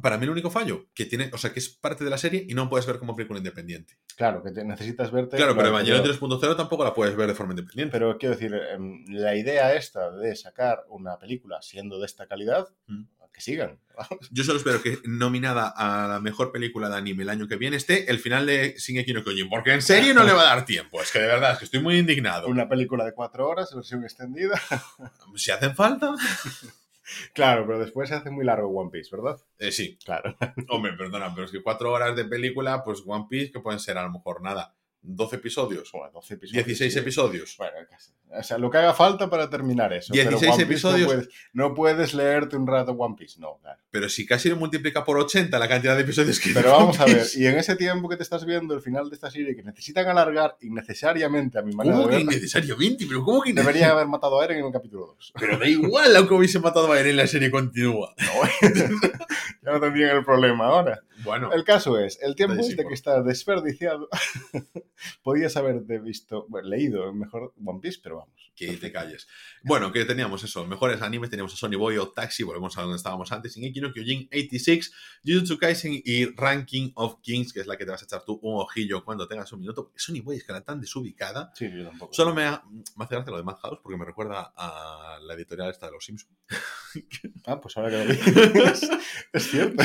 Para mí el único fallo, que tiene, o sea, que es parte de la serie y no puedes ver como película independiente. Claro, que te- necesitas verte. Claro, pero Evangelion anterior. 3.0 tampoco la puedes ver de forma independiente. Pero quiero decir, em, la idea esta de sacar una película siendo de esta calidad, Mm. Que sigan. <laughs> Yo solo espero que nominada a la mejor película de anime el año que viene esté el final de Shingeki no Kyojin, porque en serio no le va a dar tiempo. Es que de verdad, es que estoy muy indignado. Una película de cuatro horas, versión extendida. <laughs> Si hacen falta, Claro, pero después se hace muy largo One Piece, ¿verdad? eh, sí. Claro. Hombre, perdona, pero es que cuatro horas de película, pues One Piece, que pueden ser a lo mejor nada. 12 episodios, Bueno, 12 episodios. 16 sí. episodios. Bueno, casi. o sea, lo que haga falta para terminar eso. pero 16 One Piece episodios. No puedes, no puedes leerte un rato One Piece, no, claro. Pero si casi lo multiplica por 80 la cantidad de episodios que Pero vamos a ver, y en ese tiempo que te estás viendo el final de esta serie, que necesitan alargar innecesariamente a mi manera ¿Cómo de que ver, innecesariamente? ¿Pero cómo que debería haber matado a Eren en el capítulo 2. Pero da igual, aunque hubiese matado a Eren, la serie continúa. <laughs> <laughs> ya no tendrían el problema ahora. Bueno, El caso es, el tiempo Está este que está desperdiciado, <laughs> podías haberte visto, bueno, leído mejor One Piece, pero vamos. que te calles. Bueno, que teníamos eso, mejores animes, teníamos a Sony Boy o Taxi, volvemos a donde estábamos antes, Shingeki no Kyojin 86, Jujutsu Kaisen y Ranking of Kings, que es la que te vas a echar tú un ojillo cuando tengas un minuto. Sony Boy es que era tan desubicada. Sí, yo tampoco. Solo me, ha- me hace gracia lo de Madhouse porque me recuerda a la editorial esta de los Simpsons. <laughs> <laughs> Ah, pues ahora que lo <laughs> dices, es cierto.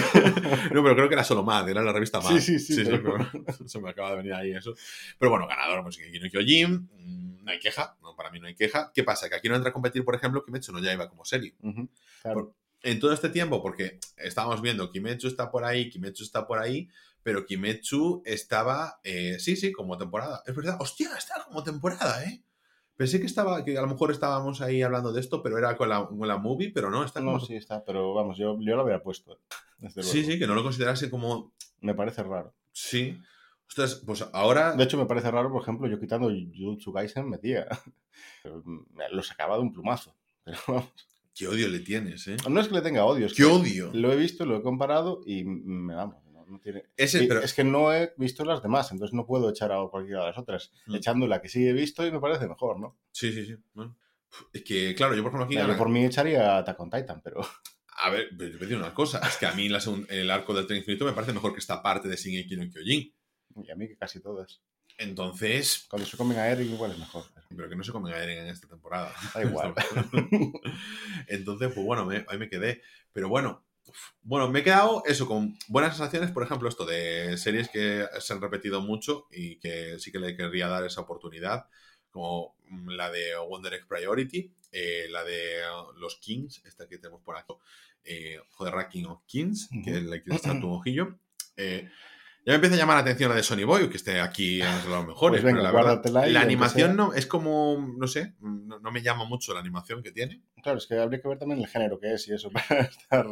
No, pero creo que era solo Mad, era la revista Mad. Sí, sí, sí, eso, pero- <laughs> se me acaba de venir ahí eso. Pero bueno, ganador, pues Shingeki no Kyojin, mm, no hay queja, no, para mí no hay queja. ¿Qué pasa? Que aquí no entra a competir, por ejemplo, Kimetsu no Yaiba como serie. Claro. En todo este tiempo, porque estábamos viendo Kimetsu está por ahí, Kimetsu está por ahí, pero Kimetsu estaba, eh, sí, sí, como temporada. Es verdad, hostia, está como temporada, ¿eh? Pensé que estaba, que a lo mejor estábamos ahí hablando de esto, pero era con la, con la movie, pero no, está como... No, sí está, pero vamos, yo, yo lo habría puesto. Desde luego. sí, sí, que no lo considerase como... Me parece raro. Sí. Ostras, pues ahora... De hecho, me parece raro, por ejemplo, yo quitando Jujutsu Kaisen metía. <laughs> Lo sacaba de un plumazo. <laughs> Pero vamos, Qué odio le tienes, ¿eh? no es que le tenga odio, es Qué que odio. lo he visto, lo he comparado y me vamos. No, tiene... Ese, Y pero... Es que no he visto las demás, entonces no puedo echar a cualquiera de las otras. Mm. Echando la que sí he visto y me parece mejor, ¿no? Sí, sí, sí. Bueno. Es que, claro, yo por ejemplo aquí... Yo por mí echaría Attack on Titan, pero <laughs> A ver, pero te voy a decir una cosa. Es que a mí la segun- el arco del tren infinito me parece mejor que esta parte de Shingeki no Kyojin. y a mí que casi todas. Entonces, Cuando se comen a Eren igual es mejor. pero que no se comen a Eren en esta temporada. Da igual. <laughs> Entonces, pues bueno, me- ahí me quedé. Pero bueno, bueno, me he quedado eso con buenas sensaciones, por ejemplo, esto de series que se han repetido mucho y que sí que le querría dar esa oportunidad, como mm, la de Wonder Egg Priority, eh, la de uh, los Kings, esta que tenemos por aquí, eh, joder, Ranking of Kings, que Ujú. le quieres echar tu ojillo. Eh, ya me empieza a llamar la atención la de Sony Boy, que esté aquí entre los mejores. Pues venga, pero la, verdad, la animación no, es como, no sé, no, no me llama mucho la animación que tiene. Claro, es que habría que ver también el género que es y eso <laughs> para estar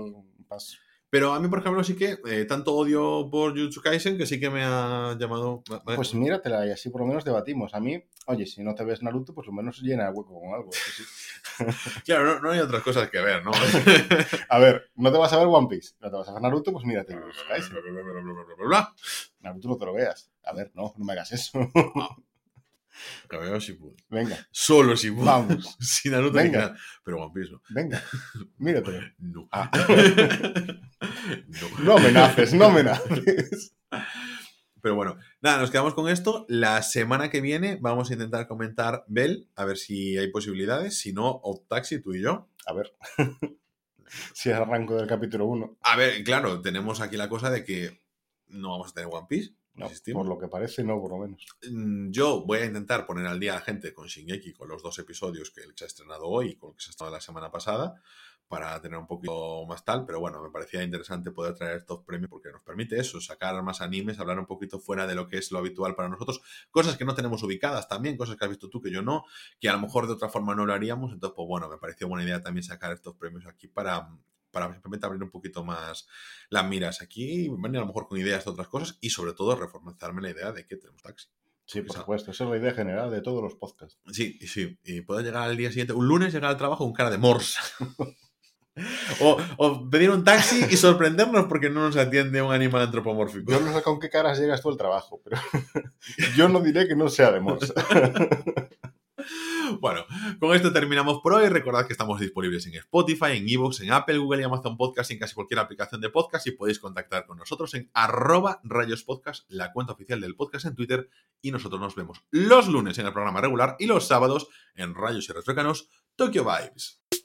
más... Pero a mí, por ejemplo, sí que eh, tanto odio por Jujutsu Kaisen que sí que me ha llamado. Pues míratela y así por lo menos debatimos. A mí, oye, si no te ves Naruto, pues lo menos llena el hueco con algo. sí. Claro, no, no hay otras cosas que ver, ¿no? A ver, no te vas a ver One Piece, no te vas a ver Naruto, pues mírate Jujutsu Kaisen. Naruto no te lo veas. A ver, no, no me hagas eso. Cameo Shippuden. Venga, Solo Shippuden. vamos. <laughs> Sin Naruto Venga. ni nada. Pero One Piece no. Venga, míratelo. <laughs> No. Ah. <laughs> no. No amenaces, no amenaces. Pero bueno, nada, nos quedamos con esto. La semana que viene vamos a intentar comentar Bell, a ver si hay posibilidades. Si no, Odd Taxi, tú y yo. A ver. Si es arranco del capítulo 1. A ver, claro, tenemos aquí la cosa de que no vamos a tener One Piece. No, por lo que parece, no, por lo menos. Mm, Yo voy a intentar poner al día a la gente con Shingeki, con los dos episodios que se ha estrenado hoy y con el que se ha estrenado la semana pasada, para tener un poquito más tal, pero bueno, me parecía interesante poder traer estos premios porque nos permite eso, sacar más animes, hablar un poquito fuera de lo que es lo habitual para nosotros, cosas que no tenemos ubicadas también, cosas que has visto tú que yo no, que a lo mejor de otra forma no lo haríamos, entonces pues bueno, me pareció buena idea también sacar estos premios aquí para para simplemente abrir un poquito más las miras aquí, venir a lo mejor con ideas de otras cosas y sobre todo reforzarme la idea de que tenemos taxi. Sí, por supuesto. Esa es la idea general de todos los podcasts. Sí, y sí. Y puedo llegar al día siguiente, un lunes, llegar al trabajo con cara de morsa. <laughs> o, o pedir un taxi y sorprendernos porque no nos atiende un animal antropomórfico. Yo no sé con qué caras llegas tú al trabajo, pero <laughs> yo no diré que no sea de Morsa. <laughs> <laughs> Bueno, con esto terminamos por hoy. Recordad que estamos disponibles en Spotify, en Evox, en Apple, Google y Amazon Podcast y en casi cualquier aplicación de podcast y podéis contactar con nosotros en arroba rayospodcast, la cuenta oficial del podcast en Twitter y nosotros nos vemos los lunes en el programa regular y los sábados en Rayos y Retrócanos Tokyo Vibes.